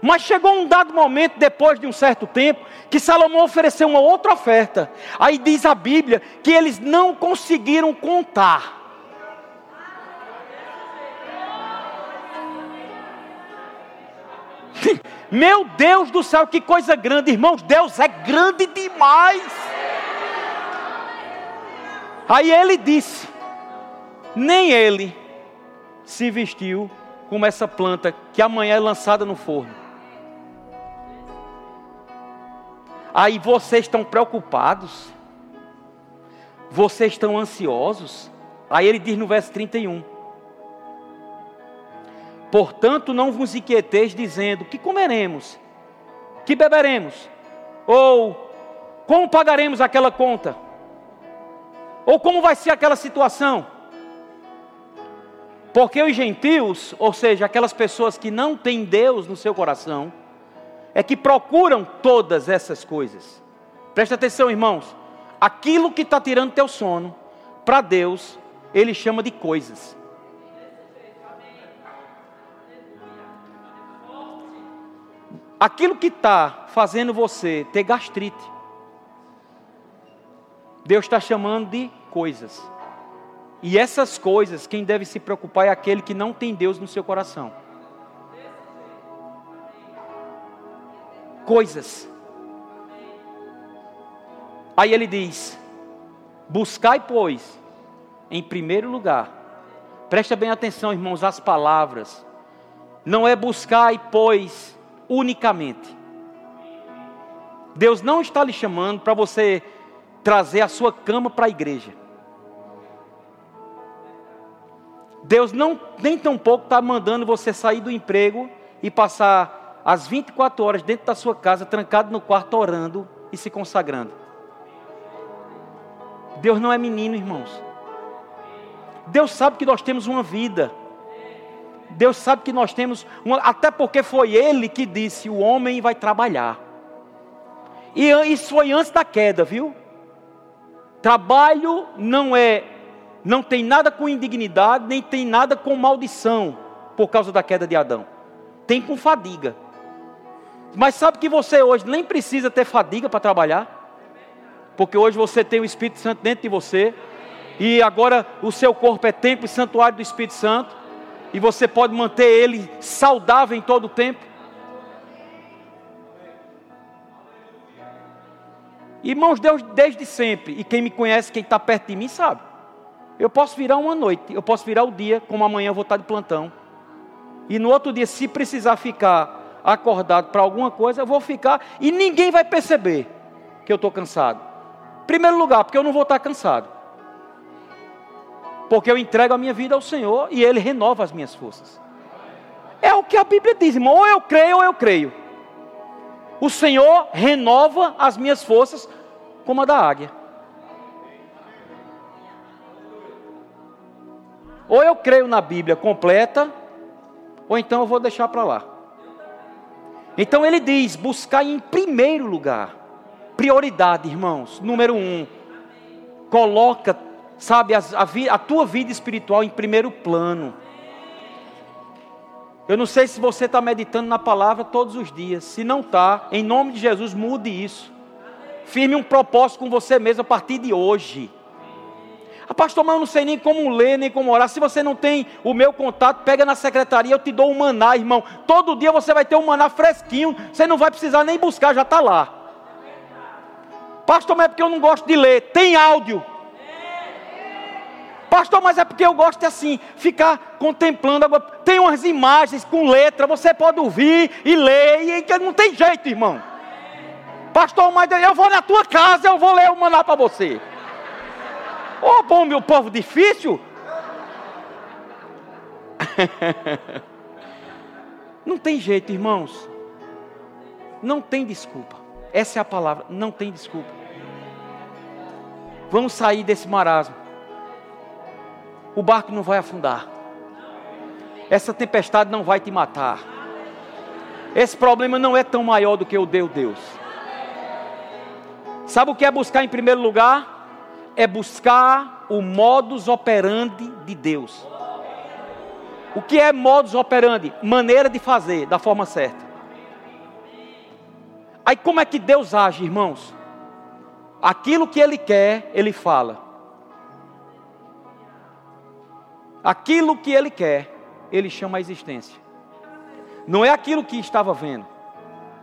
Mas chegou um dado momento, depois de um certo tempo, que Salomão ofereceu uma outra oferta. Aí diz a Bíblia que eles não conseguiram contar. *laughs* Meu Deus do céu, que coisa grande, irmãos. Deus é grande demais. Aí ele disse: Nem ele se vestiu como essa planta que amanhã é lançada no forno. Aí vocês estão preocupados, vocês estão ansiosos. Aí ele diz no verso 31. Portanto, não vos inquieteis dizendo: que comeremos? Que beberemos? Ou como pagaremos aquela conta? Ou como vai ser aquela situação? Porque os gentios, ou seja, aquelas pessoas que não têm Deus no seu coração, é que procuram todas essas coisas. Presta atenção, irmãos. Aquilo que está tirando teu sono, para Deus, Ele chama de coisas. Aquilo que está fazendo você ter gastrite, Deus está chamando de coisas. E essas coisas, quem deve se preocupar é aquele que não tem Deus no seu coração. Coisas. Aí ele diz: Buscai, pois, em primeiro lugar, presta bem atenção, irmãos, às palavras. Não é buscai, pois, unicamente. Deus não está lhe chamando para você trazer a sua cama para a igreja. Deus não nem tão pouco está mandando você sair do emprego e passar as 24 horas dentro da sua casa, trancado no quarto, orando e se consagrando. Deus não é menino, irmãos. Deus sabe que nós temos uma vida. Deus sabe que nós temos uma, até porque foi Ele que disse: o homem vai trabalhar. E isso foi antes da queda, viu? Trabalho não é não tem nada com indignidade, nem tem nada com maldição por causa da queda de Adão. Tem com fadiga. Mas sabe que você hoje nem precisa ter fadiga para trabalhar? Porque hoje você tem o Espírito Santo dentro de você. E agora o seu corpo é templo e santuário do Espírito Santo. E você pode manter ele saudável em todo o tempo. Irmãos, Deus desde sempre, e quem me conhece, quem está perto de mim, sabe. Eu posso virar uma noite, eu posso virar o dia, como amanhã eu vou estar de plantão. E no outro dia, se precisar ficar acordado para alguma coisa, eu vou ficar e ninguém vai perceber que eu estou cansado. Primeiro lugar, porque eu não vou estar cansado. Porque eu entrego a minha vida ao Senhor e Ele renova as minhas forças. É o que a Bíblia diz, irmão. Ou eu creio ou eu creio. O Senhor renova as minhas forças como a da águia. Ou eu creio na Bíblia completa, ou então eu vou deixar para lá. Então ele diz: buscar em primeiro lugar, prioridade, irmãos. Número um, coloca, sabe, a, a, a tua vida espiritual em primeiro plano. Eu não sei se você está meditando na palavra todos os dias. Se não está, em nome de Jesus, mude isso. Firme um propósito com você mesmo a partir de hoje. Ah, pastor, mas eu não sei nem como ler, nem como orar. Se você não tem o meu contato, pega na secretaria, eu te dou um maná, irmão. Todo dia você vai ter um maná fresquinho. Você não vai precisar nem buscar, já está lá. Pastor, mas é porque eu não gosto de ler. Tem áudio. Pastor, mas é porque eu gosto de assim, ficar contemplando. Tem umas imagens com letra, você pode ouvir e ler, e não tem jeito, irmão. Pastor, mas eu vou na tua casa, eu vou ler o maná para você. Ô oh, bom, meu povo difícil. *laughs* Não tem jeito, irmãos. Não tem desculpa. Essa é a palavra. Não tem desculpa. Vamos sair desse marasmo. O barco não vai afundar. Essa tempestade não vai te matar. Esse problema não é tão maior do que o Deus Deus. Sabe o que é buscar em primeiro lugar? é buscar o modus operandi de Deus. O que é modus operandi? Maneira de fazer da forma certa. Aí como é que Deus age, irmãos? Aquilo que Ele quer, Ele fala. Aquilo que Ele quer, Ele chama a existência. Não é aquilo que estava vendo.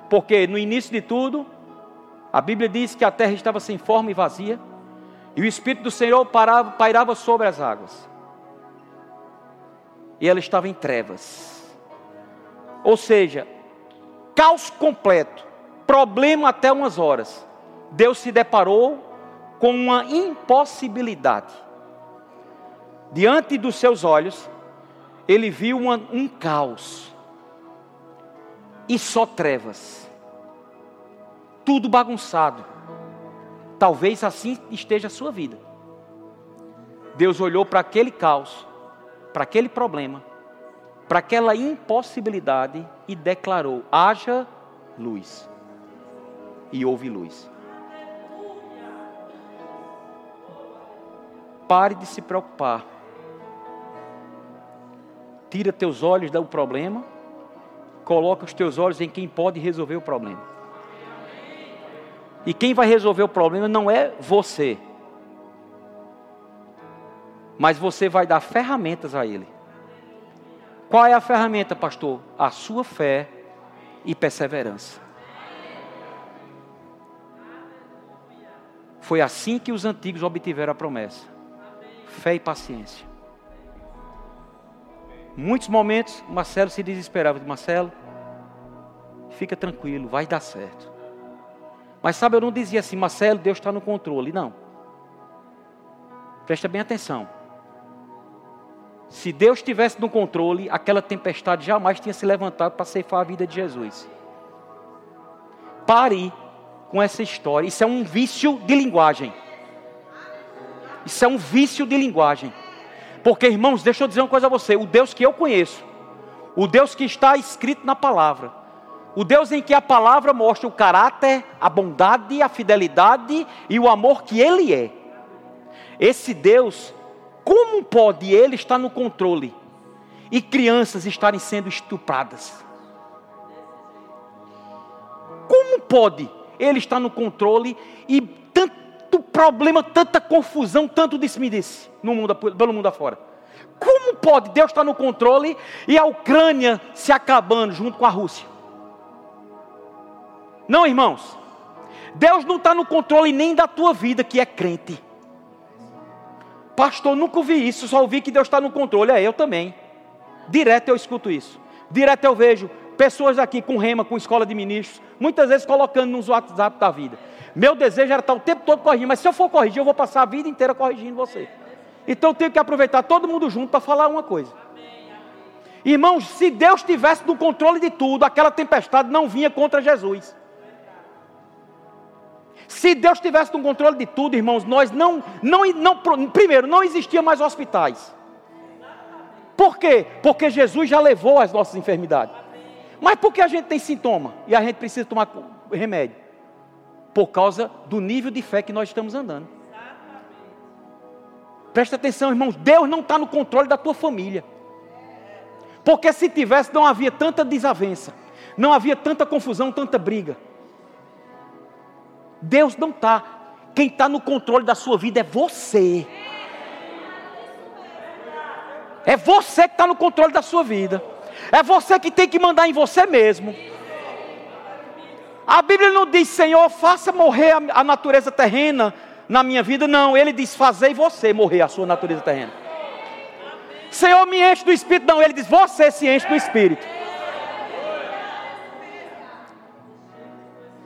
Porque no início de tudo, a Bíblia diz que a terra estava sem forma e vazia e o Espírito do Senhor parava, pairava sobre as águas. E ela estava em trevas. Ou seja, caos completo, problema até umas horas. Deus se deparou com uma impossibilidade. Diante dos seus olhos, ele viu uma, um caos e só trevas, tudo bagunçado. Talvez assim esteja a sua vida. Deus olhou para aquele caos, para aquele problema, para aquela impossibilidade e declarou: haja luz. E houve luz. Pare de se preocupar. Tira teus olhos do problema, coloca os teus olhos em quem pode resolver o problema. E quem vai resolver o problema não é você, mas você vai dar ferramentas a ele. Qual é a ferramenta, pastor? A sua fé e perseverança. Foi assim que os antigos obtiveram a promessa: fé e paciência. Muitos momentos, Marcelo se desesperava. Marcelo, fica tranquilo, vai dar certo. Mas sabe, eu não dizia assim, Marcelo, Deus está no controle. Não. Presta bem atenção. Se Deus estivesse no controle, aquela tempestade jamais tinha se levantado para ceifar a vida de Jesus. Pare com essa história. Isso é um vício de linguagem. Isso é um vício de linguagem. Porque, irmãos, deixa eu dizer uma coisa a você: o Deus que eu conheço, o Deus que está escrito na palavra, o Deus em que a palavra mostra o caráter, a bondade, a fidelidade e o amor que Ele é. Esse Deus como pode ele estar no controle e crianças estarem sendo estupradas? Como pode ele estar no controle e tanto problema, tanta confusão, tanto disse-me-disse no mundo, pelo mundo afora? Como pode Deus estar no controle e a Ucrânia se acabando junto com a Rússia? Não, irmãos. Deus não está no controle nem da tua vida, que é crente. Pastor, nunca ouvi isso, só ouvi que Deus está no controle. É, eu também. Direto eu escuto isso. Direto eu vejo pessoas aqui com rema, com escola de ministros, muitas vezes colocando nos WhatsApp da vida. Meu desejo era estar o tempo todo corrigindo, mas se eu for corrigir, eu vou passar a vida inteira corrigindo você. Então eu tenho que aproveitar todo mundo junto para falar uma coisa. Irmãos, se Deus tivesse no controle de tudo, aquela tempestade não vinha contra Jesus. Se Deus tivesse no controle de tudo, irmãos, nós não, não, não, primeiro, não existia mais hospitais. Por quê? Porque Jesus já levou as nossas enfermidades. Mas por que a gente tem sintoma e a gente precisa tomar remédio? Por causa do nível de fé que nós estamos andando. Presta atenção, irmãos, Deus não está no controle da tua família. Porque se tivesse, não havia tanta desavença, não havia tanta confusão, tanta briga. Deus não está. Quem está no controle da sua vida é você. É você que está no controle da sua vida. É você que tem que mandar em você mesmo. A Bíblia não diz, Senhor, faça morrer a, natureza terrena na minha vida. Não, ele diz, fazei você morrer a sua natureza terrena. Senhor, me enche do Espírito. Não, ele diz, você se enche do Espírito.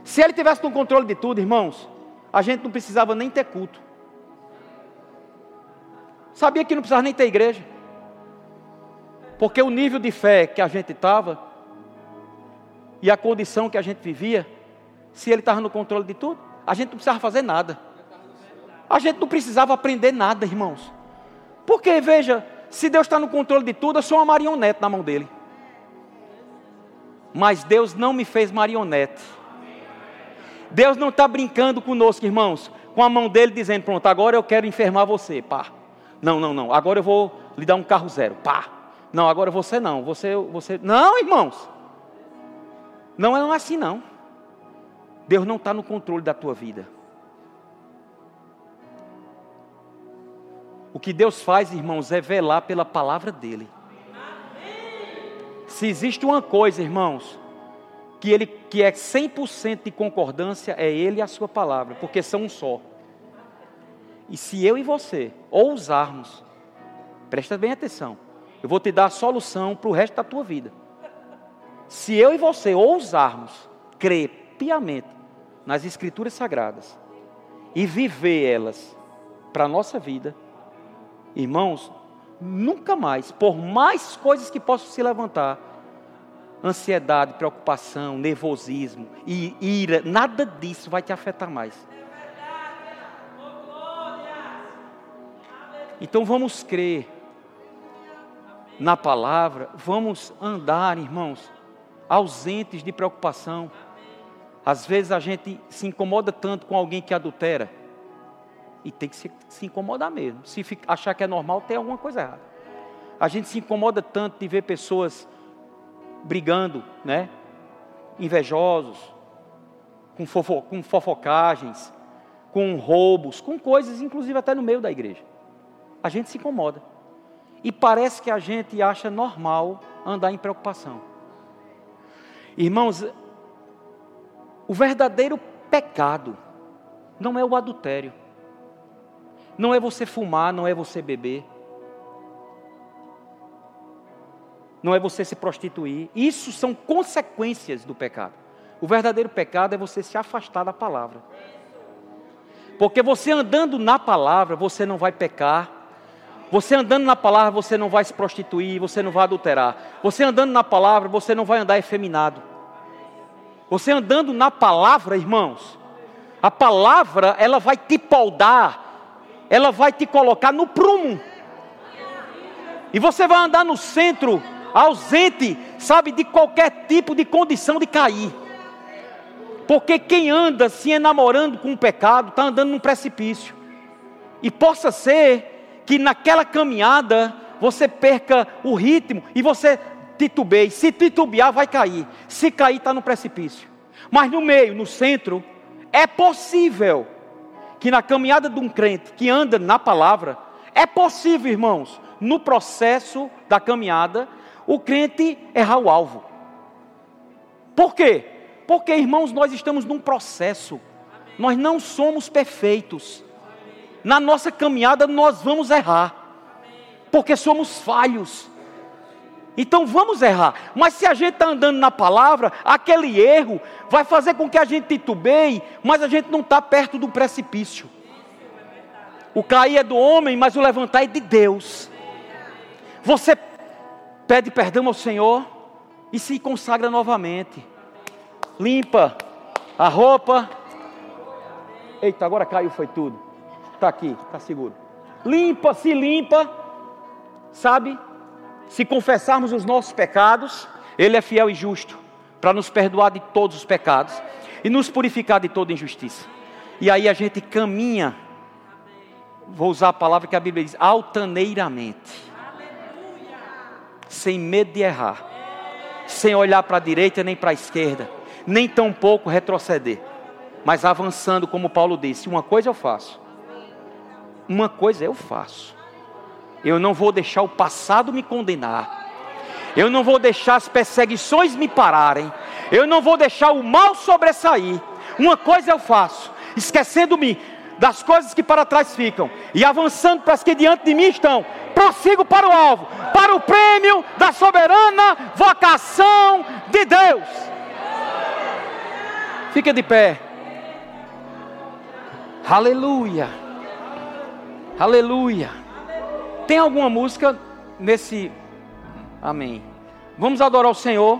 Se ele tivesse no controle de tudo, irmãos, a gente não precisava nem ter culto. Sabia que não precisava nem ter igreja. Porque o nível de fé que a gente estava e a condição que a gente vivia, se ele estava no controle de tudo, a gente não precisava fazer nada. A gente não precisava aprender nada, irmãos. Porque, veja, se Deus está no controle de tudo, eu sou uma marionete na mão dele. Mas Deus não me fez marionete. Deus não está brincando conosco, irmãos, com a mão dele dizendo: Pronto, agora eu quero enfermar você, pá. Não, não, não, agora eu vou lhe dar um carro zero, pá. Não, agora você não, você, você. Não, irmãos. Não é assim, não. Deus não está no controle da tua vida. O que Deus faz, irmãos, é velar pela palavra dEle. Se existe uma coisa, irmãos, que ele que é 100% de concordância é ele e a sua palavra, porque são um só. E se eu e você ousarmos, presta bem atenção, eu vou te dar a solução para o resto da tua vida. Se eu e você ousarmos crer piamente nas Escrituras Sagradas e viver elas para a nossa vida, irmãos, nunca mais, por mais coisas que possam se levantar, ansiedade, preocupação, nervosismo e ira, nada disso vai te afetar mais. Então vamos crer na palavra, vamos andar, irmãos, ausentes de preocupação. Às vezes a gente se incomoda tanto com alguém que adultera. E tem que se, se incomodar mesmo. Se achar que é normal, tem alguma coisa errada. A gente se incomoda tanto de ver pessoas brigando, né? Invejosos, com, fofo, com fofocagens, com roubos, com coisas, inclusive até no meio da igreja. A gente se incomoda. E parece que a gente acha normal andar em preocupação. Irmãos, o verdadeiro pecado não é o adultério. Não é você fumar, não é você beber. não é você se prostituir. Isso são consequências do pecado. O verdadeiro pecado é você se afastar da palavra. Porque você andando na palavra, você não vai pecar, Você andando na palavra, você não vai se prostituir, você não vai adulterar. Você andando na palavra, você não vai andar efeminado. Você andando na palavra, irmãos, a palavra, ela vai te poldar, ela vai te colocar no prumo. E você vai andar no centro, ausente, sabe, de qualquer tipo de condição de cair. Porque quem anda se enamorando com o pecado, está andando num precipício. E possa ser que naquela caminhada você perca o ritmo e você titubeie. Se titubear, vai cair. Se cair, está no precipício. Mas no meio, no centro, é possível que na caminhada de um crente que anda na palavra, é possível, irmãos, no processo da caminhada, o crente errar o alvo. Por quê? Porque, irmãos, nós estamos num processo. Nós não somos perfeitos. Na nossa caminhada nós vamos errar. Porque somos falhos. Então vamos errar. Mas se a gente está andando na palavra, aquele erro vai fazer com que a gente titubeie, mas a gente não está perto do precipício. O cair é do homem, mas o levantar é de Deus. Você pede perdão ao Senhor e se consagra novamente limpa a roupa. Eita, agora caiu, foi tudo. Está aqui, está seguro. Limpa, se limpa, sabe? Se confessarmos os nossos pecados, Ele é fiel e justo para nos perdoar de todos os pecados e nos purificar de toda injustiça. E aí a gente caminha, vou usar a palavra que a Bíblia diz, altaneiramente, sem medo de errar, sem olhar para a direita nem para a esquerda, nem tampouco retroceder, mas avançando, como Paulo disse: uma coisa eu faço, uma coisa eu faço, eu não vou deixar o passado me condenar, eu não vou deixar as perseguições me pararem, eu não vou deixar o mal sobressair, uma coisa eu faço, esquecendo-me das coisas que para trás ficam e avançando para as que diante de mim estão, prossigo para o alvo, para o prêmio da soberana vocação de Deus. Fica de pé. Aleluia. Aleluia. Tem alguma música nesse. Amém. Vamos adorar o Senhor.